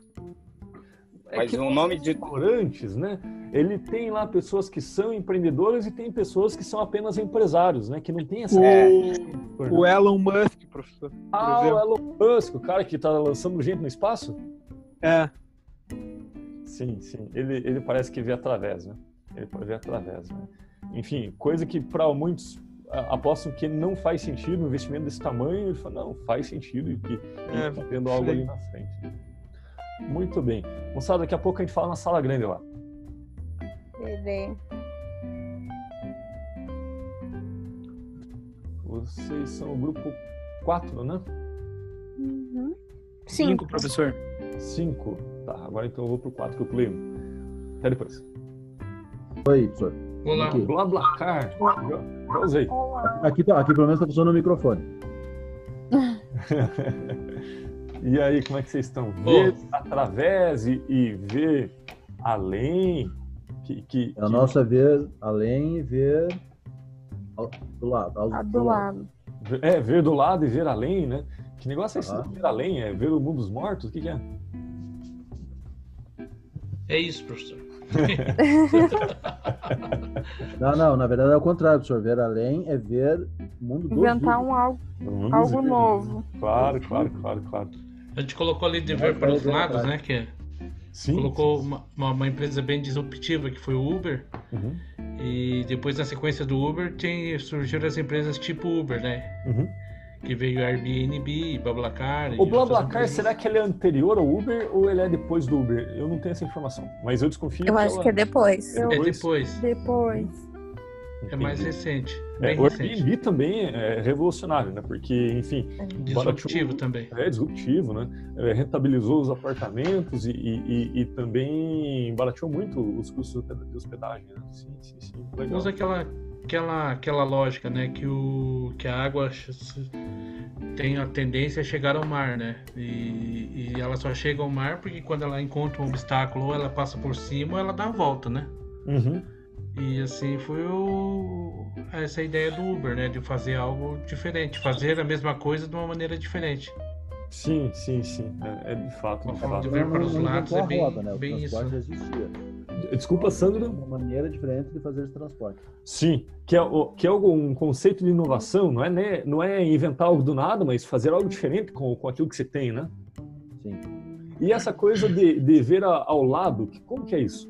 É Mas o nome de restaurantes, né? Ele tem lá pessoas que são empreendedores e tem pessoas que são apenas empresários, né? Que não tem essa. O, o Elon Musk, professor. Ah, o Elon Musk, o cara que está lançando gente no espaço? É. Sim, sim. Ele, ele parece que vê através, né? Ele pode ver através, né? Enfim, coisa que para muitos apostam que não faz sentido um investimento desse tamanho, ele fala, não, faz sentido e que é, está tendo algo ali na frente. Muito bem. Moçada, daqui a pouco a gente fala na sala grande lá. Bebê. Vocês são o grupo 4, né? Uhum. Cinco, professor. Cinco. Tá, agora então eu vou pro quatro que eu pulei. Até depois. Oi, professor. Olá. Aqui. Blablacar. Já, já usei. Aqui, tá, aqui pelo menos tá funcionando o microfone. [LAUGHS] e aí, como é que vocês estão? Ver através e, e ver além? Que, que, a nossa é ver além e ver ao, do lado. Ao, Ah, do lado. É, ver do lado e ver além, né? Que negócio é esse Ah. de ver além? É ver o mundo dos mortos? O que, que é? É isso, professor. [LAUGHS] Não, não, na verdade é o contrário, professor. Ver além é ver o mundo dos Inventar um algo, algo novo. Claro, claro, claro, claro. A gente colocou ali de ver para os lados, né? Que é- Sim. colocou uma, uma, uma empresa bem disruptiva que foi o Uber. Uhum. E depois na sequência do Uber tem, surgiram as empresas tipo Uber, né? Uhum. Que veio Airbnb, BlaBlaCar. O BlaBlaCar, será que ele é anterior ao Uber ou ele é depois do Uber? Eu não tenho essa informação, mas eu desconfio Eu que acho ela- que é depois. É depois. Depois. É mais recente. É, o recente. Airbnb também é revolucionário, né? Porque, enfim, Disruptivo barateou- também. É disruptivo, né? É, rentabilizou os apartamentos e, e, e- e também barateou muito os custos de hospedagem, né? Sim, sim, sim. Legal. Usa aquela, aquela, aquela lógica, né? Que, o, que a água tem a tendência a chegar ao mar, né? E, e ela só chega ao mar porque quando ela encontra um obstáculo ou ela passa por cima ou ela dá a volta, né? Uhum. E assim foi o, essa ideia do Uber, né? De fazer algo diferente, fazer a mesma coisa de uma maneira diferente. Sim, sim, sim. É, é de fato, de forma fato. de ver para os lados é a bem, roda, né? O bem isso. existia. Desculpa, Sandro. Uma maneira diferente de fazer esse transporte. Sim, que é, que é algo- um conceito de inovação, não é, né, não é inventar algo do nada, mas fazer algo diferente com, com aquilo que você tem, né? Sim. E essa coisa de, de ver a- ao lado, que- como que é isso?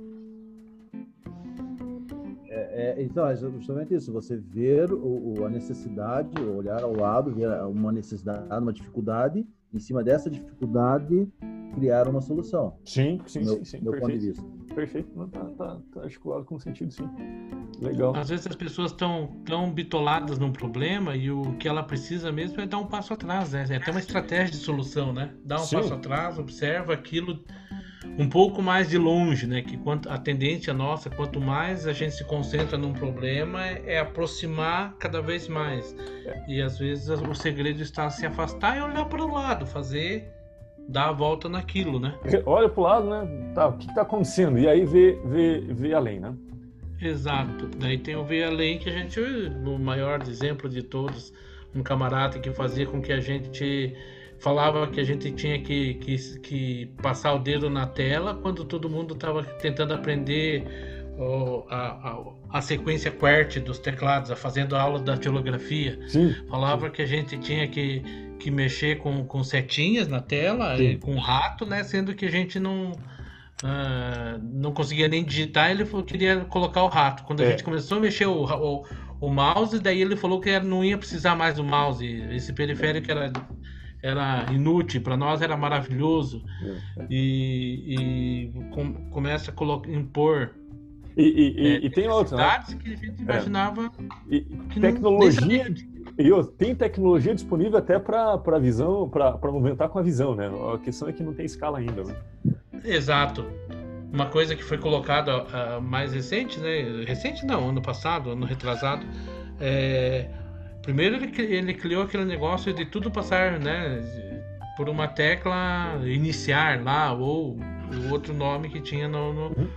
É, então, é justamente isso. Você ver o, o- a necessidade, olhar ao lado, ver uma necessidade, uma dificuldade, em cima dessa dificuldade, criar uma solução. Sim, sim, meu, sim, sim, meu ponto de perfeito. vista. Perfeito, não, tá, tá, tá articulado com sentido, sim. Legal. Às vezes as pessoas estão tão bitoladas num problema e o que ela precisa mesmo é dar um passo atrás, né? É ter uma estratégia de solução, né? Dar um Sim. passo atrás, observa aquilo um pouco mais de longe, né? Que quanto, a tendência nossa, quanto mais a gente se concentra num problema, é, aproximar cada vez mais. E às vezes o segredo está se afastar e olhar para o lado, fazer, dar a volta naquilo, né? [LAUGHS] Olha pro lado, né? Tá, o que, que tá acontecendo? E aí vê, vê, vê além, né? Exato. Daí tem o Ver Além, que a gente, o maior exemplo de todos, um camarada que fazia com que a gente falava que a gente tinha que, que, que passar o dedo na tela quando todo mundo estava tentando aprender a, a, a sequência QWERTY dos teclados, a fazendo aula da tilografia. Sim. Falava que a gente tinha que, que mexer com, com setinhas na tela, Sim. e com rato, né? Sendo que a gente não ah, não conseguia nem digitar, ele falou que queria colocar o rato. Quando a É. gente começou a mexer o, o, o mouse, daí ele falou que não ia precisar mais do mouse. Esse periférico era, era inútil, para nós era maravilhoso. E, e com- começa a colo- impor E, e, É, e tem outro, né? que a gente imaginava E que não- tecnologia. E tem tecnologia disponível até para visão, para movimentar com a visão, né? A questão é que não tem escala ainda, né? Exato. Uma coisa que foi colocada ah, mais recente, né? Recente não, ano passado, ano retrasado. é, Primeiro ele, ele criou aquele negócio de tudo passar, né? Por uma tecla iniciar lá, ou o outro nome que tinha no. no-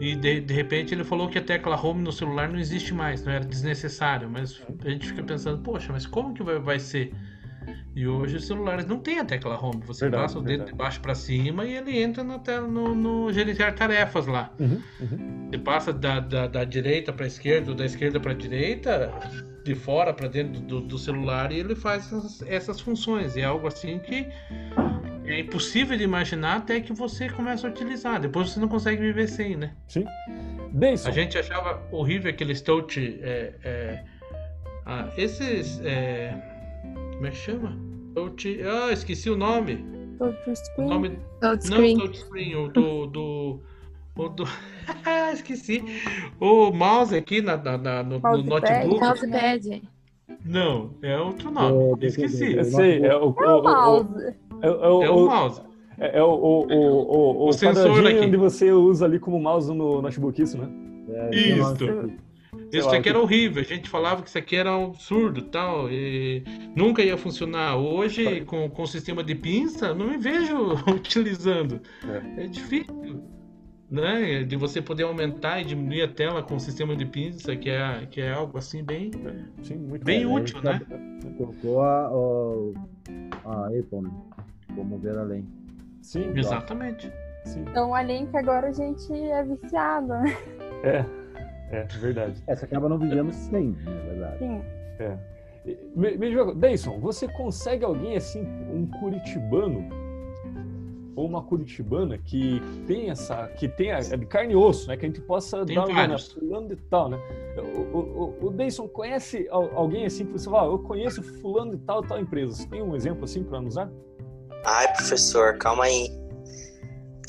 E de, de repente ele falou que a tecla home no celular não existe mais, não era desnecessário. Mas a gente fica pensando, poxa, mas como que vai, vai ser? E hoje os celulares não têm a tecla home. Você Verdade, passa o dedo verdade. de baixo para cima e ele entra na tela, no, no gerenciar tarefas lá. Uhum, uhum. Você passa da, da, da direita para esquerda ou da esquerda para direita, de fora para dentro do, do celular e ele faz essas, essas funções. É algo assim que é impossível de imaginar até que você começa a utilizar. Depois você não consegue viver sem, né? Sim. Deison. A gente achava horrível aqueles touch. É, é, ah, esses. É, como é que chama? Touch. Ah, esqueci o nome. Touchscreen. nome. Touchscreen. Não, touchscreen, o do. do o do. [LAUGHS] esqueci. O mouse aqui na, na- na- no, no Mousepad. notebook. Mousepad. Não, é outro nome. Do- Esqueci. Eu sei, é o, o, o, mouse. É, é, o, é o mouse. É, é o, o, o, o, o quadradinho onde você usa ali como mouse no notebook, isso, né? É, isso. Isso aqui era horrível, a gente falava que isso aqui era um absurdo tal, e nunca ia funcionar. Hoje, com, com o sistema de pinça, não me vejo [LAUGHS] utilizando. É, é difícil, né? De você poder aumentar e diminuir a tela com o sistema de pinça, que é, que é algo assim bem, Sim, bem útil, né? Colocou a, a, a Apple, né? Como ver além. Sim, exatamente. Sim. Então, além que agora a gente é viciado, né? É. É, verdade. É, você acaba não vivendo sem, na verdade. Sim. É. Me, me Deison, você consegue alguém assim, um curitibano ou uma curitibana que tem essa, que tem a, é de carne e osso, né? Que a gente possa tem dar uma fulano de tal, né? O, o, o Deison conhece alguém assim que você fala, ah, eu conheço fulano de tal tal empresa. Você tem um exemplo assim para nos dar? Ai, professor, calma aí.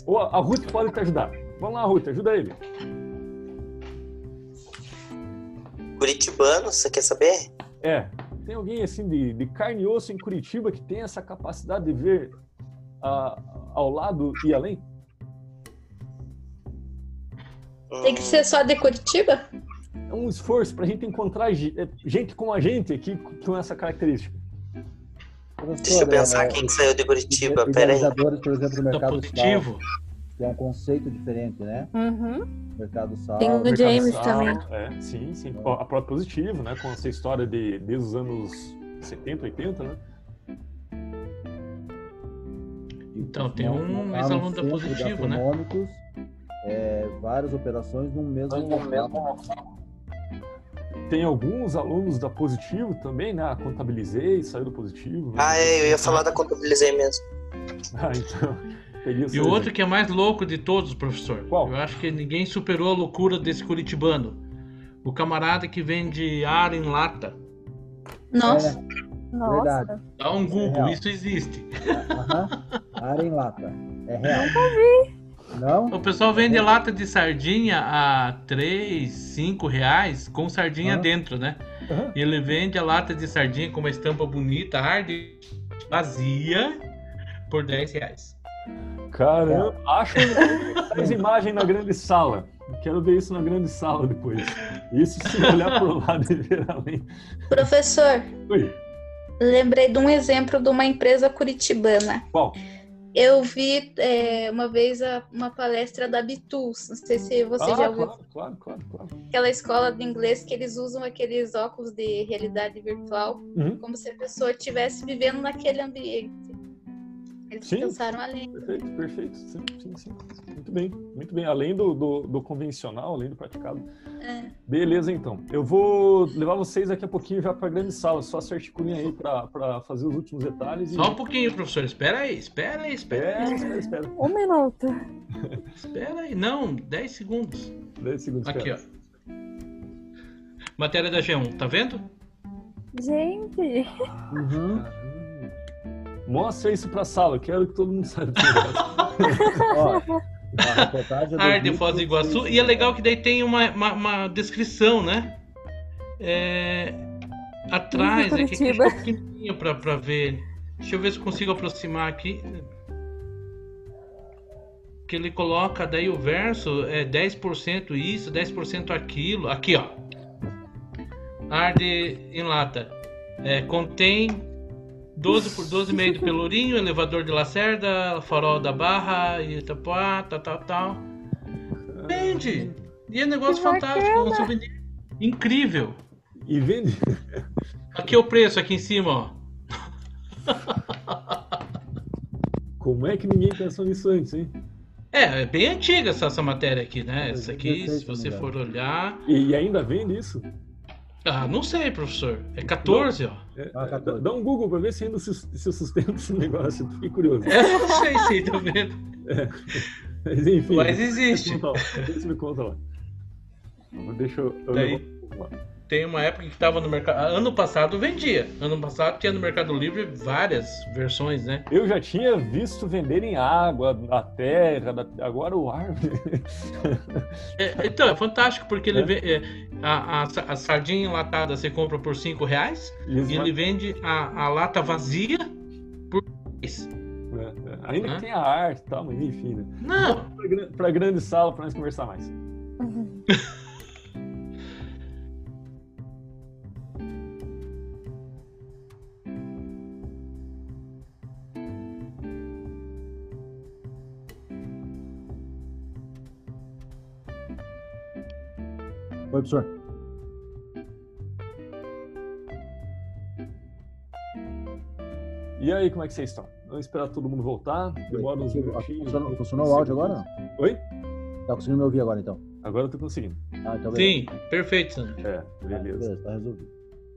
Ou a Ruth pode te ajudar. Vamos lá, Ruth, ajuda ele. Curitibano, você quer saber? É. Tem alguém assim de, de carne e osso em Curitiba que tem essa capacidade de ver uh, ao lado e além? Tem que ser só de Curitiba? É um esforço para a gente encontrar é, gente como a gente aqui com essa característica. Deixa eu pensar é, quem saiu de Curitiba, peraí. por exemplo, do mercado positivo que é um conceito diferente, né? Uhum. Mercado sal. Tem o James sal, também. É, sim, sim. É. A própria positivo, né? Com essa história de desde os anos 70, 80, né? Então, tem um ex-aluno da positivo, né? É, várias operações no mesmo local. Tem alguns alunos da Positivo também, né? A Contabilizei, saiu do Positivo. Né? Ah, é, eu ia falar da Contabilizei mesmo. [LAUGHS] Ah, então. E o outro que é mais louco de todos, professor. Qual? Eu acho que ninguém superou a loucura desse curitibano. O camarada que vende ar em lata. Nossa. É, Nossa. Dá um Google, é isso existe. Aham. Ar em lata. É real. Nunca vi. Não? O pessoal vende é. lata de sardinha a 3, 5 reais com sardinha uhum. dentro, né? Uhum. Ele vende a lata de sardinha com uma estampa bonita, arde vazia, por 10 reais. Caramba, acho as imagens na grande sala. Quero ver isso na grande sala depois. Isso se olhar para o lado e ver além. Professor, Oi. lembrei de um exemplo de uma empresa curitibana. Qual? Eu vi é, uma vez a, uma palestra da Bitus, não sei se você ah, já ouviu. Claro, claro, claro, claro, Aquela escola de inglês que eles usam aqueles óculos de realidade virtual, uhum. como se a pessoa estivesse vivendo naquele ambiente. Eles sim, pensaram além. Perfeito, perfeito. Sim, sim, sim. Muito bem, muito bem. Além do, do, do convencional, além do praticado. É. Beleza, então. Eu vou levar vocês daqui a pouquinho já para a grande sala. Só se articulem aí para fazer os últimos detalhes. E... Só um pouquinho, professor. Espera aí, espera aí, espera aí. Espera, espera. Um minuto. [LAUGHS] espera aí. Não, 10 segundos. 10 segundos. Aqui, ó. Matéria da G1, tá vendo? Gente. Uhum. Mostra isso pra sala, quero que todo mundo saiba. [LAUGHS] Ó, Arde Foz do Iguaçu. E é legal que daí tem uma, uma, uma descrição, né? É... Atrás, aqui, que é pequenininho pra, pra ver. Deixa eu ver se consigo aproximar aqui. Que ele coloca daí o verso, é 10% isso, 10% aquilo. Aqui, ó. Arde em lata. É, contém 12 por 12 meio do Pelourinho, elevador de Lacerda, farol da Barra, Itapuá, tal, tal, tal. Vende! E é negócio que fantástico, um souvenir incrível. E vende? Aqui é o preço, aqui em cima, ó. Como é que ninguém pensou nisso antes, hein? É, é bem antiga essa, essa matéria aqui, né? Essa aqui, se você for olhar. E ainda vende isso? Ah, não sei, professor. É 14, ó. É, ah, 14. Dá um Google pra ver se ainda se, se sustenta esse [LAUGHS] negócio. Fiquei curioso. É, não sei se tô vendo. É. Mas enfim. Mas existe. Deixa me conta lá. Deixa eu. Daí, tem uma época que estava no mercado. Ano passado vendia. Ano passado tinha no Mercado Livre várias versões, né? Eu já tinha visto venderem água, a terra, agora o ar. [LAUGHS] é, então, é fantástico, porque ele vê, é, a, a, a, sardinha enlatada você compra por 5 reais Isso, e ele vende a, a lata vazia por 10. Né? Ainda que tenha arte e tal, mas enfim. Né? Não! Para grande sala para nós conversar mais. Uhum. [LAUGHS] Oi, professor. E aí, como é que vocês estão? Vamos esperar todo mundo voltar. Demora uns minutinhos. Funcionou, funcionou o áudio agora? Oi? Tá conseguindo me ouvir agora, então? Agora eu tô conseguindo. Ah, então Sim, perfeito, Sandro. É, beleza. Beleza, tá resolvido.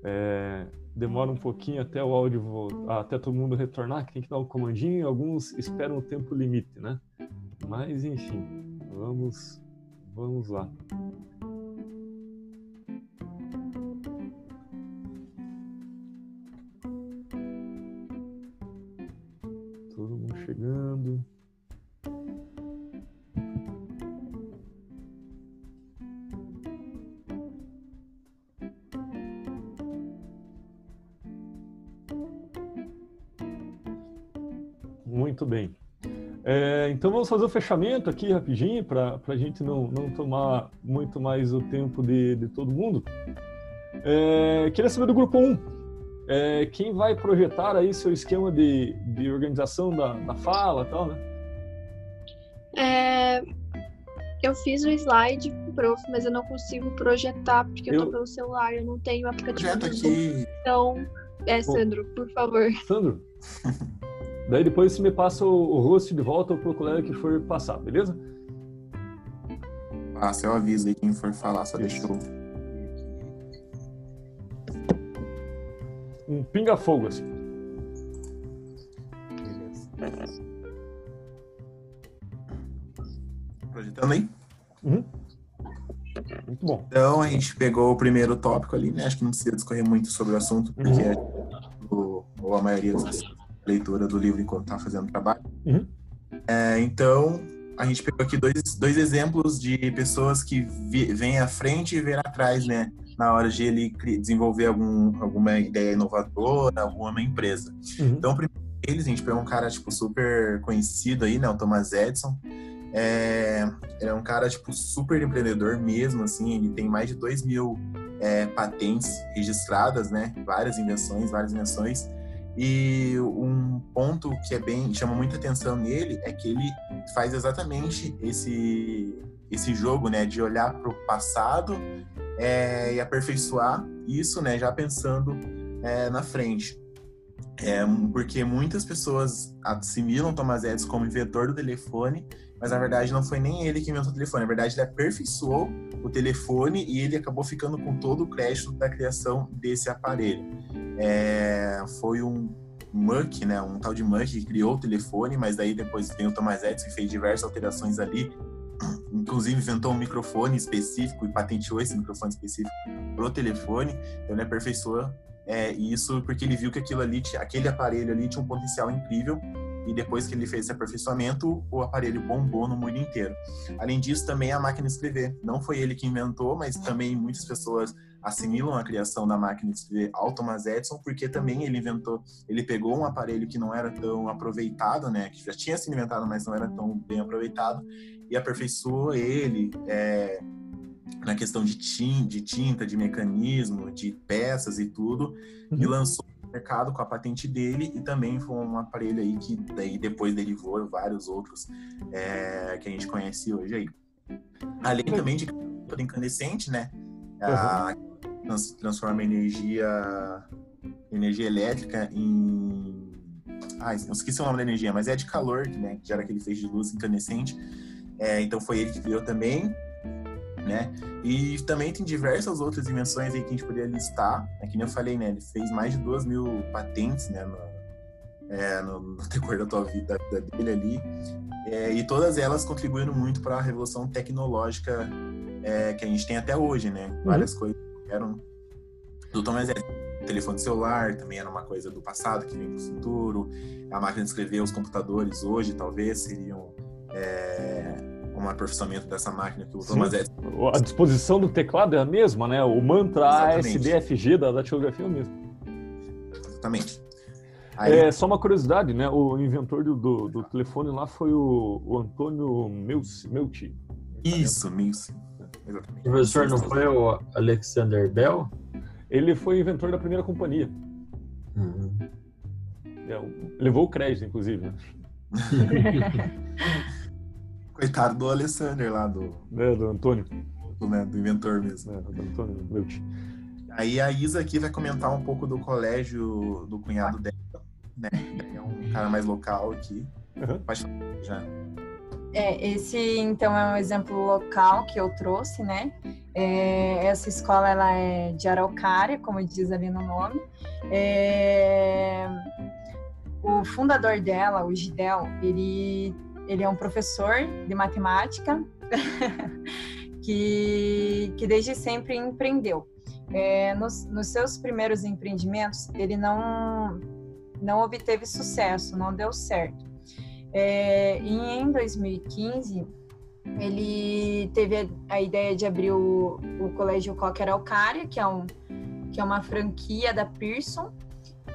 É, demora um pouquinho até o áudio voltar, até todo mundo retornar, que tem que dar o comandinho. Alguns esperam o tempo limite, né? Mas enfim, vamos, vamos lá. Vamos fazer o fechamento aqui rapidinho para a gente não, não tomar muito mais o tempo de, de todo mundo. É, queria saber do grupo 1. É, quem vai projetar aí seu esquema de, de organização da, da fala e tal, né? É, eu fiz o slide, prof, mas eu não consigo projetar porque eu, Eu- tô pelo celular, eu não tenho aplicativo. Zoom. aqui. Então, é, Sandro, por favor. Sandro? [LAUGHS] Daí depois você me passa o, o host de volta pro colega que for passar, beleza? Se eu aviso aí quem for falar, só deixa eu. Um pinga-fogo, assim. Projetando aí? Uhum. Muito bom. Então, a gente pegou o primeiro tópico ali, né? Acho que não precisa discorrer muito sobre o assunto, porque o, ou a maioria das pessoas leitura do livro enquanto está fazendo trabalho. Uhum. É, então, a gente pegou aqui dois, dois exemplos de pessoas que vi, vêm à frente e vêm atrás, né? Na hora de ele desenvolver algum, alguma ideia inovadora, alguma empresa. Então, primeiro deles, a gente pegou um cara, tipo, super conhecido aí, né? O Thomas Edison. É, ele é um cara, tipo, super empreendedor mesmo, assim. Ele tem mais de 2 mil é, patentes registradas, né? Várias invenções, várias invenções. E um ponto que é bem chama muita atenção nele é que ele faz exatamente esse esse jogo, né, de olhar para o passado é, e aperfeiçoar isso, né, já pensando é, na frente. É, porque muitas pessoas assimilam Thomas Edison como inventor do telefone, mas na verdade não foi nem ele que inventou o telefone. Na verdade, ele aperfeiçoou o telefone e ele acabou ficando com todo o crédito da criação desse aparelho. É, foi um Muck, né, um tal de Muck que criou o telefone, mas daí depois tem o Thomas Edison que fez diversas alterações ali, [CLEARS THROAT] inclusive inventou um microfone específico e patenteou esse microfone específico pro telefone, então ele aperfeiçoou é, isso porque ele viu que aquilo ali, aquele aparelho ali tinha um potencial incrível e depois que ele fez esse aperfeiçoamento, o aparelho bombou no mundo inteiro. Além disso, também a máquina de escrever. Não foi ele que inventou, mas também muitas pessoas assimilam a criação da máquina de escrever ao Thomas Edison, porque também ele inventou, ele pegou um aparelho que não era tão aproveitado, né, que já tinha sido inventado, mas não era tão bem aproveitado, e aperfeiçoou ele é, na questão de tinta, de tinta, de mecanismo, de peças e tudo, e lançou mercado com a patente dele e também foi um aparelho aí que daí depois derivou vários outros é, que a gente conhece hoje aí. Além também de lâmpada incandescente, né? A, trans- transforma energia energia elétrica em ah, eu esqueci o nome da energia, mas é de calor, né? Que gera aquele feixe de luz incandescente. É, então foi ele que criou também, né? E também tem diversas outras invenções aí que a gente poderia listar. É que nem eu falei, né? Ele fez mais de duas mil patentes, né? No, é, no, no [LAUGHS] decorrer da tua vida, da dele ali. É, e todas elas contribuindo muito para a revolução tecnológica é, que a gente tem até hoje, né? Várias coisas que eram do Thomas Edison. O telefone celular também era uma coisa do passado que vem do futuro. A máquina de escrever, os computadores hoje talvez seriam é, um aperfeiçoamento dessa máquina que o Thomas Edison A disposição do teclado é a mesma, né? O mantra. ASDFG da datilografia é o mesmo. Exatamente. Aí... É, só uma curiosidade, né? O inventor do, do, do telefone lá foi o, o Antônio Meucci. Isso, Meucci. Exatamente. O professor não foi o Alexander Bell? Ele foi inventor da primeira companhia. Uhum. É, levou o crédito, inclusive. Né? [LAUGHS] Coitado do Alexander lá, do. É, do Antônio. Do, né, do inventor mesmo. É, do Antônio Meucci. Aí a Isa aqui vai comentar um pouco do colégio do cunhado dela, né? É um cara mais local aqui. Uhum. Pode falar já. É, esse então é um exemplo local que eu trouxe, né? É, essa escola ela é de Araucária, como diz ali no nome. É, o fundador dela, o Gidel, ele, ele é um professor de matemática [LAUGHS] que, que desde sempre empreendeu. É, nos, nos seus primeiros empreendimentos, ele não, não obteve sucesso, não deu certo. É, e em 2015, ele teve a, a, ideia de abrir o, o Colégio Cocker Alcária, que é, um, que é uma franquia da Pearson,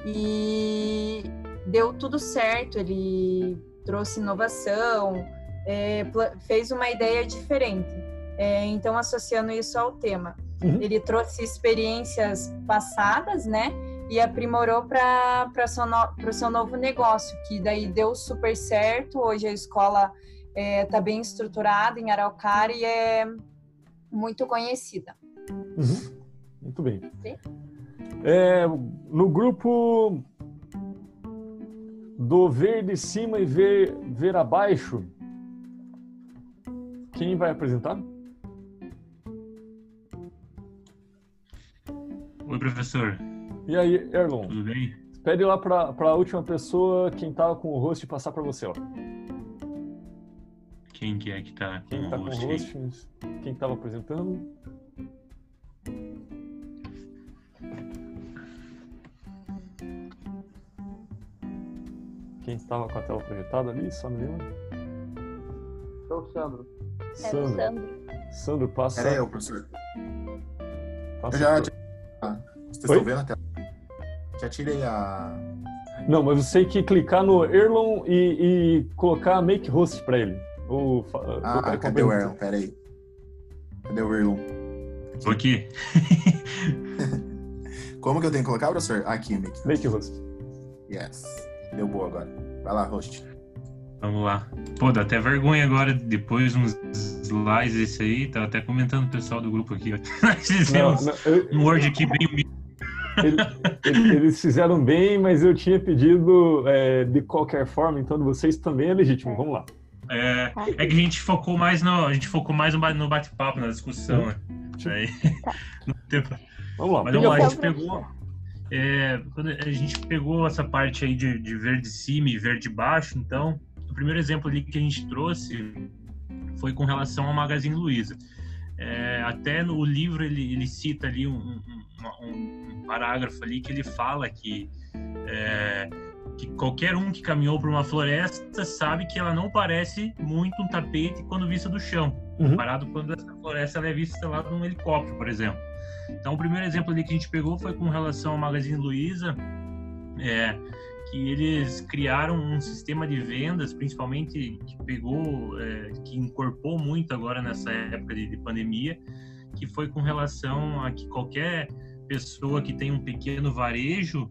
e deu tudo certo. Ele trouxe inovação, é, fez uma ideia diferente. É, então, associando isso ao tema, uhum. ele trouxe experiências passadas, né? e aprimorou para o seu, no, seu novo negócio, que daí deu super certo. Hoje a escola está é, tá bem estruturada em Araucária e é muito conhecida. Uhum. Muito bem. É, no grupo do ver de cima e ver, ver abaixo, quem vai apresentar? Oi, professor. E aí, Erlon? Tudo bem? Pede lá para a última pessoa, quem tava com o host, passar para você, ó. Quem que é que tá com tá? Com o host quem tava apresentando? Quem estava com a tela projetada ali, só me lembra? Sou o Sandro. Sandro. É o Sandro. Sandro, passa. Era eu, professor. Passa eu já. Ah, vocês Oi? estão vendo a tela? Já tirei a. Não, mas você tem que clicar no Erlon e, e colocar make host para ele. Ou, ah, cadê o Erlon? Pera aí. Cadê o Erlon? Tô aqui. [LAUGHS] Como que eu tenho que colocar, professor? Aqui, make host. Make host. Yes. Deu boa agora. Vai lá, host. Vamos lá. Pô, dá até vergonha agora, depois uns slides esse aí, tava até comentando o pessoal do grupo aqui. [LAUGHS] Nós fizemos não, não, eu, um Word aqui bem eles fizeram bem, mas eu tinha pedido é, de qualquer forma, então de vocês também é legítimo. Vamos lá. É, é que a gente focou mais no, a gente focou mais no bate-papo, na discussão, né? Aí, [LAUGHS] Vamos lá. Mas vamos lá, a gente pegou, é, quando a gente pegou essa parte aí de, de ver de cima e ver de baixo, então, o primeiro exemplo ali que a gente trouxe foi com relação ao Magazine Luiza. É, até no livro ele, ele cita ali um, um, um, parágrafo ali que ele fala que, é, que qualquer um que caminhou por uma floresta sabe que ela não parece muito um tapete quando vista do chão, uhum. comparado quando essa floresta é vista lá num helicóptero, por exemplo. Então, o primeiro exemplo ali que a gente pegou foi com relação ao Magazine Luiza, é, que eles criaram um sistema de vendas, principalmente que pegou, é, que incorporou muito agora nessa época de, de, pandemia, que foi com relação a que qualquer pessoa que tem um pequeno varejo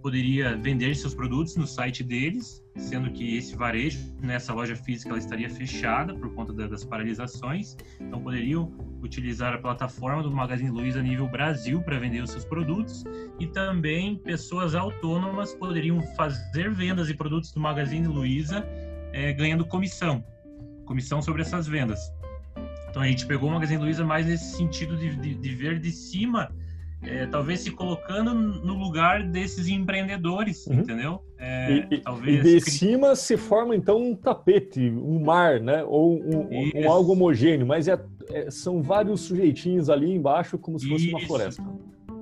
poderia vender seus produtos no site deles, sendo que esse varejo, nessa loja física, ela estaria fechada por conta das paralisações. Então, poderiam utilizar a plataforma do Magazine Luiza a nível Brasil para vender os seus produtos e também pessoas autônomas poderiam fazer vendas de produtos do Magazine Luiza é, ganhando comissão, comissão sobre essas vendas. Então, a gente pegou o Magazine Luiza mais nesse sentido de, de, de ver de cima é, talvez se colocando no lugar desses empreendedores, uhum. entendeu? É, e, talvez e de cima se forma então um tapete, um mar, né? Ou um, um algo homogêneo, mas é, é, são vários sujeitinhos ali embaixo, como se fosse Isso. uma floresta.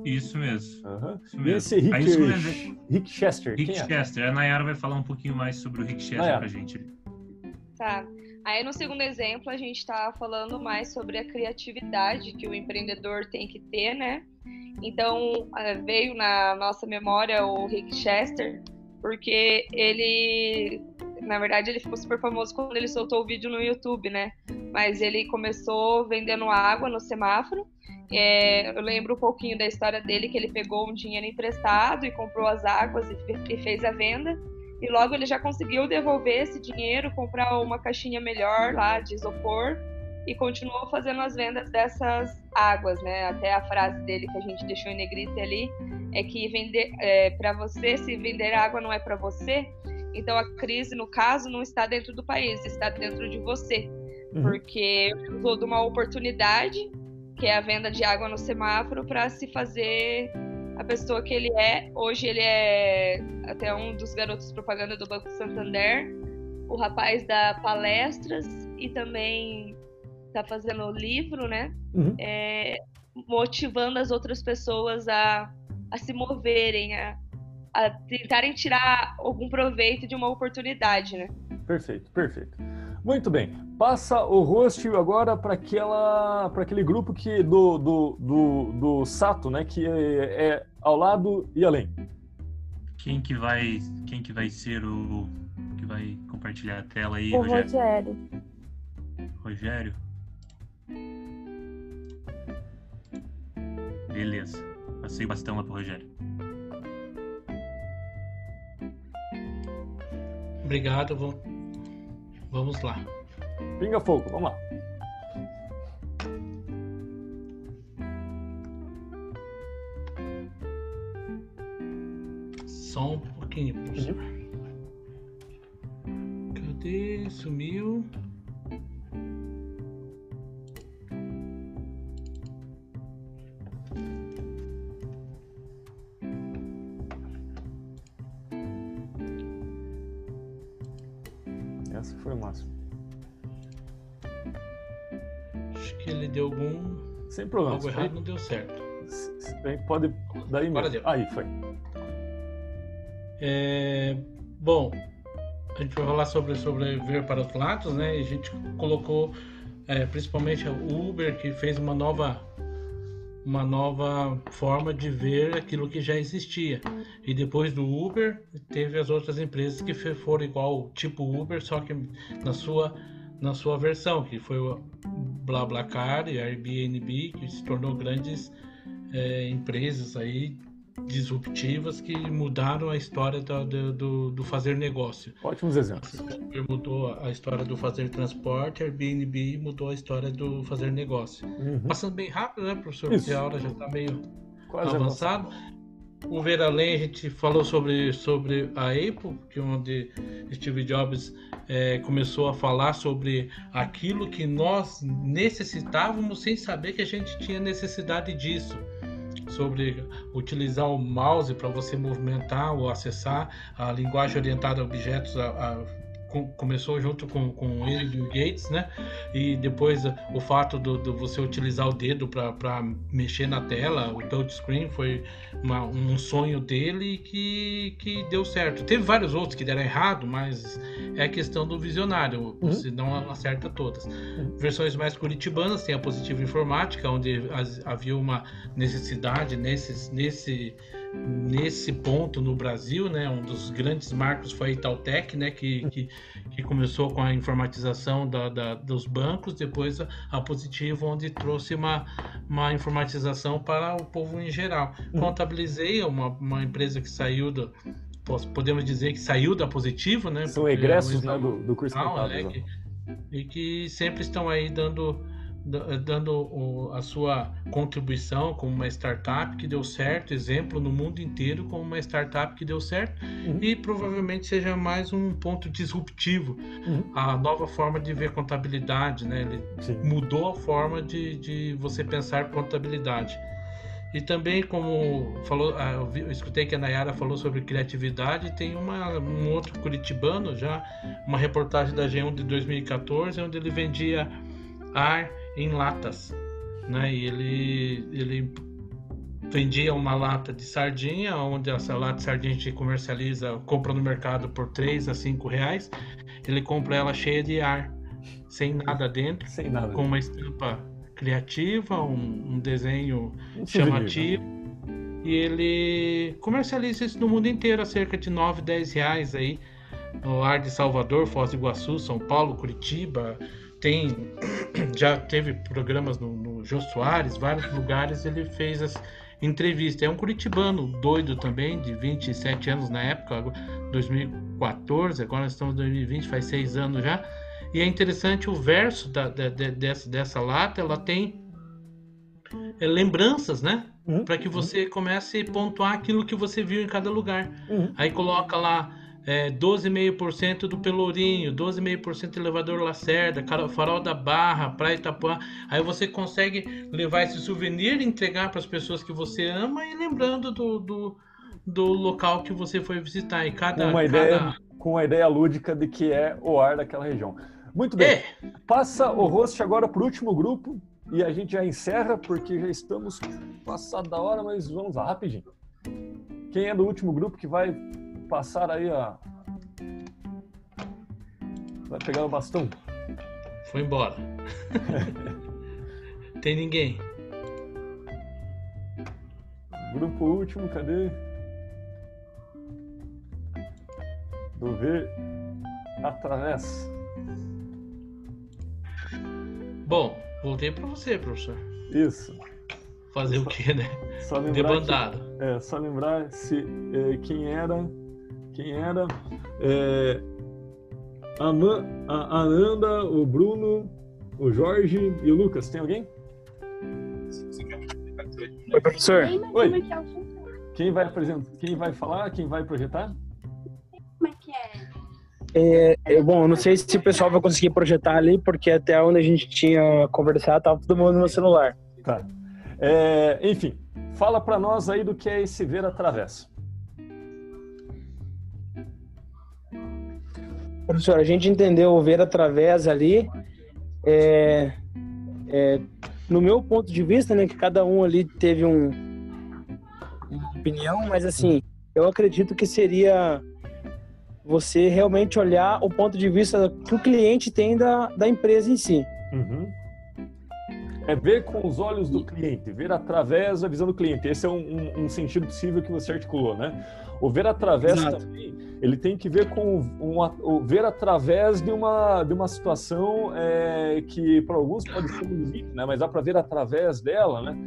Isso mesmo. Uhum. Isso mesmo. Esse Rick, Aí, Rick Chester. Rick é? Chester. A Nayara vai falar um pouquinho mais sobre o Rick Chester Nayara. pra gente. Tá. Aí no segundo exemplo a gente está falando mais sobre a criatividade que o empreendedor tem que ter, né? Então, veio na nossa memória o Rick Chester, porque ele, na verdade, ele ficou super famoso quando ele soltou o vídeo no YouTube, né? Mas ele começou vendendo água no semáforo. É, eu lembro um pouquinho da história dele, que ele pegou um dinheiro emprestado e comprou as águas e, e fez a venda. E logo ele já conseguiu devolver esse dinheiro, comprar uma caixinha melhor lá de isopor e continuou fazendo as vendas dessas águas, né? Até a frase dele que a gente deixou em negrita ali é que vender é, para você se vender água não é para você. Então a crise no caso não está dentro do país, está dentro de você, uhum. porque usou de uma oportunidade que é a venda de água no semáforo para se fazer a pessoa que ele é. Hoje ele é até um dos garotos propaganda do Banco Santander, o rapaz da palestras e também está fazendo livro, né? Uhum. É, motivando as outras pessoas a, a se moverem, a, a tentarem tirar algum proveito de uma oportunidade, né? Perfeito, perfeito. Muito bem. Passa o host agora para aquela para aquele grupo que do, do, do, do Sato, né, que é, é, ao lado e além. Quem que vai quem que vai ser o que vai compartilhar a tela aí, o Rogério? Rogério. Beleza. Passei o bastão lá pro Rogério. Obrigado, vamos lá. Pinga fogo, vamos lá. Só um pouquinho, professor. Cadê? Sumiu. Essa foi o máximo. Acho que ele deu algum. Sem problema. Algo errado não deu certo. Pode. Daí mesmo. Aí, foi. É, bom, a gente vai falar sobre, sobre ver para os lados, né? E a gente colocou é, principalmente o Uber, que fez uma nova uma nova forma de ver aquilo que já existia. E depois do Uber, teve as outras empresas que foram igual tipo Uber, só que na sua na sua versão, que foi o BlaBlaCar e Airbnb, que se tornou grandes é, empresas aí disruptivas que mudaram a história do, do, do fazer negócio. Ótimos exemplos. Uber mudou a história do fazer transporte, Airbnb mudou a história do fazer negócio. Uhum. Passando bem rápido, né, professor? Isso. Porque a hora já está meio Quase avançado. O Ver Além, a gente falou sobre, sobre a Apple, que onde Steve Jobs é, começou a falar sobre aquilo que nós necessitávamos sem saber que a gente tinha necessidade disso sobre utilizar o mouse para você movimentar ou acessar a linguagem orientada a objetos, a, a começou junto com, com ele e Bill Gates, né? E depois o fato do, do você utilizar o dedo para mexer na tela, o touchscreen, foi uma, um sonho dele que, que deu certo. Teve vários outros que deram errado, mas é questão do visionário, uhum. você não acerta todas. Uhum. Versões mais curitibanas tem a Positiva Informática, onde havia uma necessidade nesses, nesse nesse ponto no Brasil, né? Um dos grandes marcos foi a Itautec, né? Que, que, que começou com a informatização da, da, dos bancos, depois a, a Positivo, onde trouxe uma, uma informatização para o povo em geral. Contabilizei uma, uma empresa que saiu do podemos dizer que saiu da Positivo, né? São egressos né, do, do curso não, né, que, e que sempre estão aí dando dando a sua contribuição como uma startup que deu certo, exemplo no mundo inteiro como uma startup que deu certo uhum. e provavelmente seja mais um ponto disruptivo uhum. a nova forma de ver contabilidade, né? Ele Sim. mudou a forma de, de você pensar contabilidade. E também, como falou, ah, eu escutei que a Nayara falou sobre criatividade, tem uma, um outro curitibano já, uma reportagem da G1 de 2014, onde ele vendia ar em latas, né? E ele, ele vendia uma lata de sardinha, onde essa lata de sardinha a gente comercializa, compra no mercado por 3 a 5 reais. Ele compra ela cheia de ar, sem nada dentro, sem nada. com uma estampa criativa, um, um desenho um chamativo. e ele comercializa isso no mundo inteiro a cerca de 9, 10 reais aí. No ar de Salvador, Foz do Iguaçu, São Paulo, Curitiba, tem já teve programas no, no Jô Soares, vários lugares ele fez as entrevistas. É um curitibano doido também, de 27 anos na época, 2014, agora nós estamos em 2020, faz seis anos já. E é interessante o verso da, da, dessa, dessa lata, ela tem é, lembranças, né? Uhum. Para que você comece a pontuar aquilo que você viu em cada lugar. Uhum. Aí coloca lá é, 12,5% do Pelourinho, 12,5% do elevador Lacerda, Farol da Barra, Praia Itapuã. Aí você consegue levar esse souvenir e entregar para as pessoas que você ama e lembrando do, do, do, local que você foi visitar. E cada, com, uma cada... Ideia, com a ideia lúdica de que é o ar daquela região. Muito bem. É. Passa o host agora para o último grupo e a gente já encerra porque já estamos passado da hora, mas vamos lá, rapidinho. Quem é do último grupo que vai passar aí a. Vai pegar o bastão? Foi embora. [LAUGHS] Tem ninguém. Grupo último, cadê? Do V através. Bom, voltei para você, professor. Isso. Fazer só, o quê, né? Só lembrar Debandado. Que, é, só lembrar se é, quem era quem era? É, a, Man, a Ananda, o Bruno, o Jorge e o Lucas. Tem alguém? Oi, professor. Oi. Quem vai apresentar? Quem vai falar? Quem vai projetar? Como é que é? É, bom, eu não sei se o pessoal vai conseguir projetar ali, porque até onde a gente tinha conversado, tava todo mundo no celular. Tá. É, enfim, fala para nós aí do que é esse ver através. Professor, a gente entendeu ver através ali, é, é, no meu ponto de vista, né, que cada um ali teve um, uma opinião, mas assim, eu acredito que seria você realmente olhar o ponto de vista que o cliente tem da, da empresa em si. Uhum. É ver com os olhos do cliente, ver através da visão do cliente. Esse é um, um, um sentido possível que você articulou, né? O ver através Exato. também, ele tem que ver com uma, o ver através de uma, de uma situação é, que para alguns pode ser um limite, né? mas dá para ver através dela, né?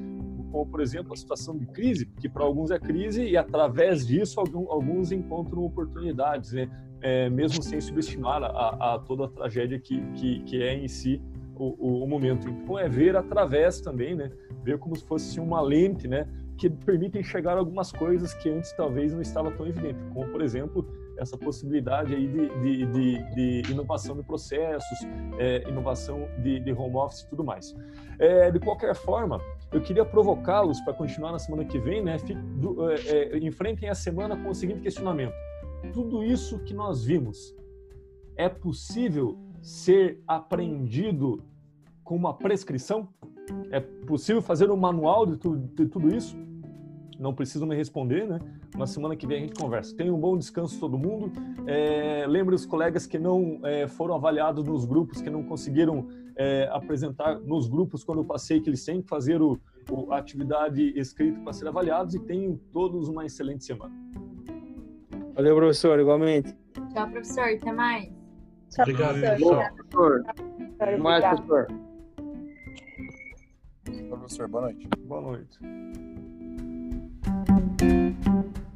como por exemplo a situação de crise, que para alguns é crise e através disso alguns encontram oportunidades, né? É, mesmo sem subestimar a, a, toda a tragédia que, que, que é em si o, o, momento. Então é ver através também, né? Ver como se fosse uma lente, né? Que permitem enxergar algumas coisas que antes talvez não estava tão evidente, como por exemplo essa possibilidade aí de, de, de, de inovação de processos, é, inovação de, de, home office e tudo mais. É, de qualquer forma, eu queria provocá-los para continuar na semana que vem, né? É, é, enfrentem a semana com o seguinte questionamento: tudo isso que nós vimos é possível ser aprendido com uma prescrição? É possível fazer um manual de, de tudo isso? Não precisam me responder, né? Na semana que vem a gente conversa. Tenha um bom descanso todo mundo. É, lembre os colegas que não é, foram avaliados nos grupos, que não conseguiram é, apresentar nos grupos quando eu passei, que eles têm que fazer o, o a atividade escrita para ser avaliados e tenham todos uma excelente semana. Valeu, professor, igualmente. Tchau, professor. Até mais. Tchau, Obrigado, professor. professor. Até mais, professor. Professor, boa noite. Boa noite. Thank you.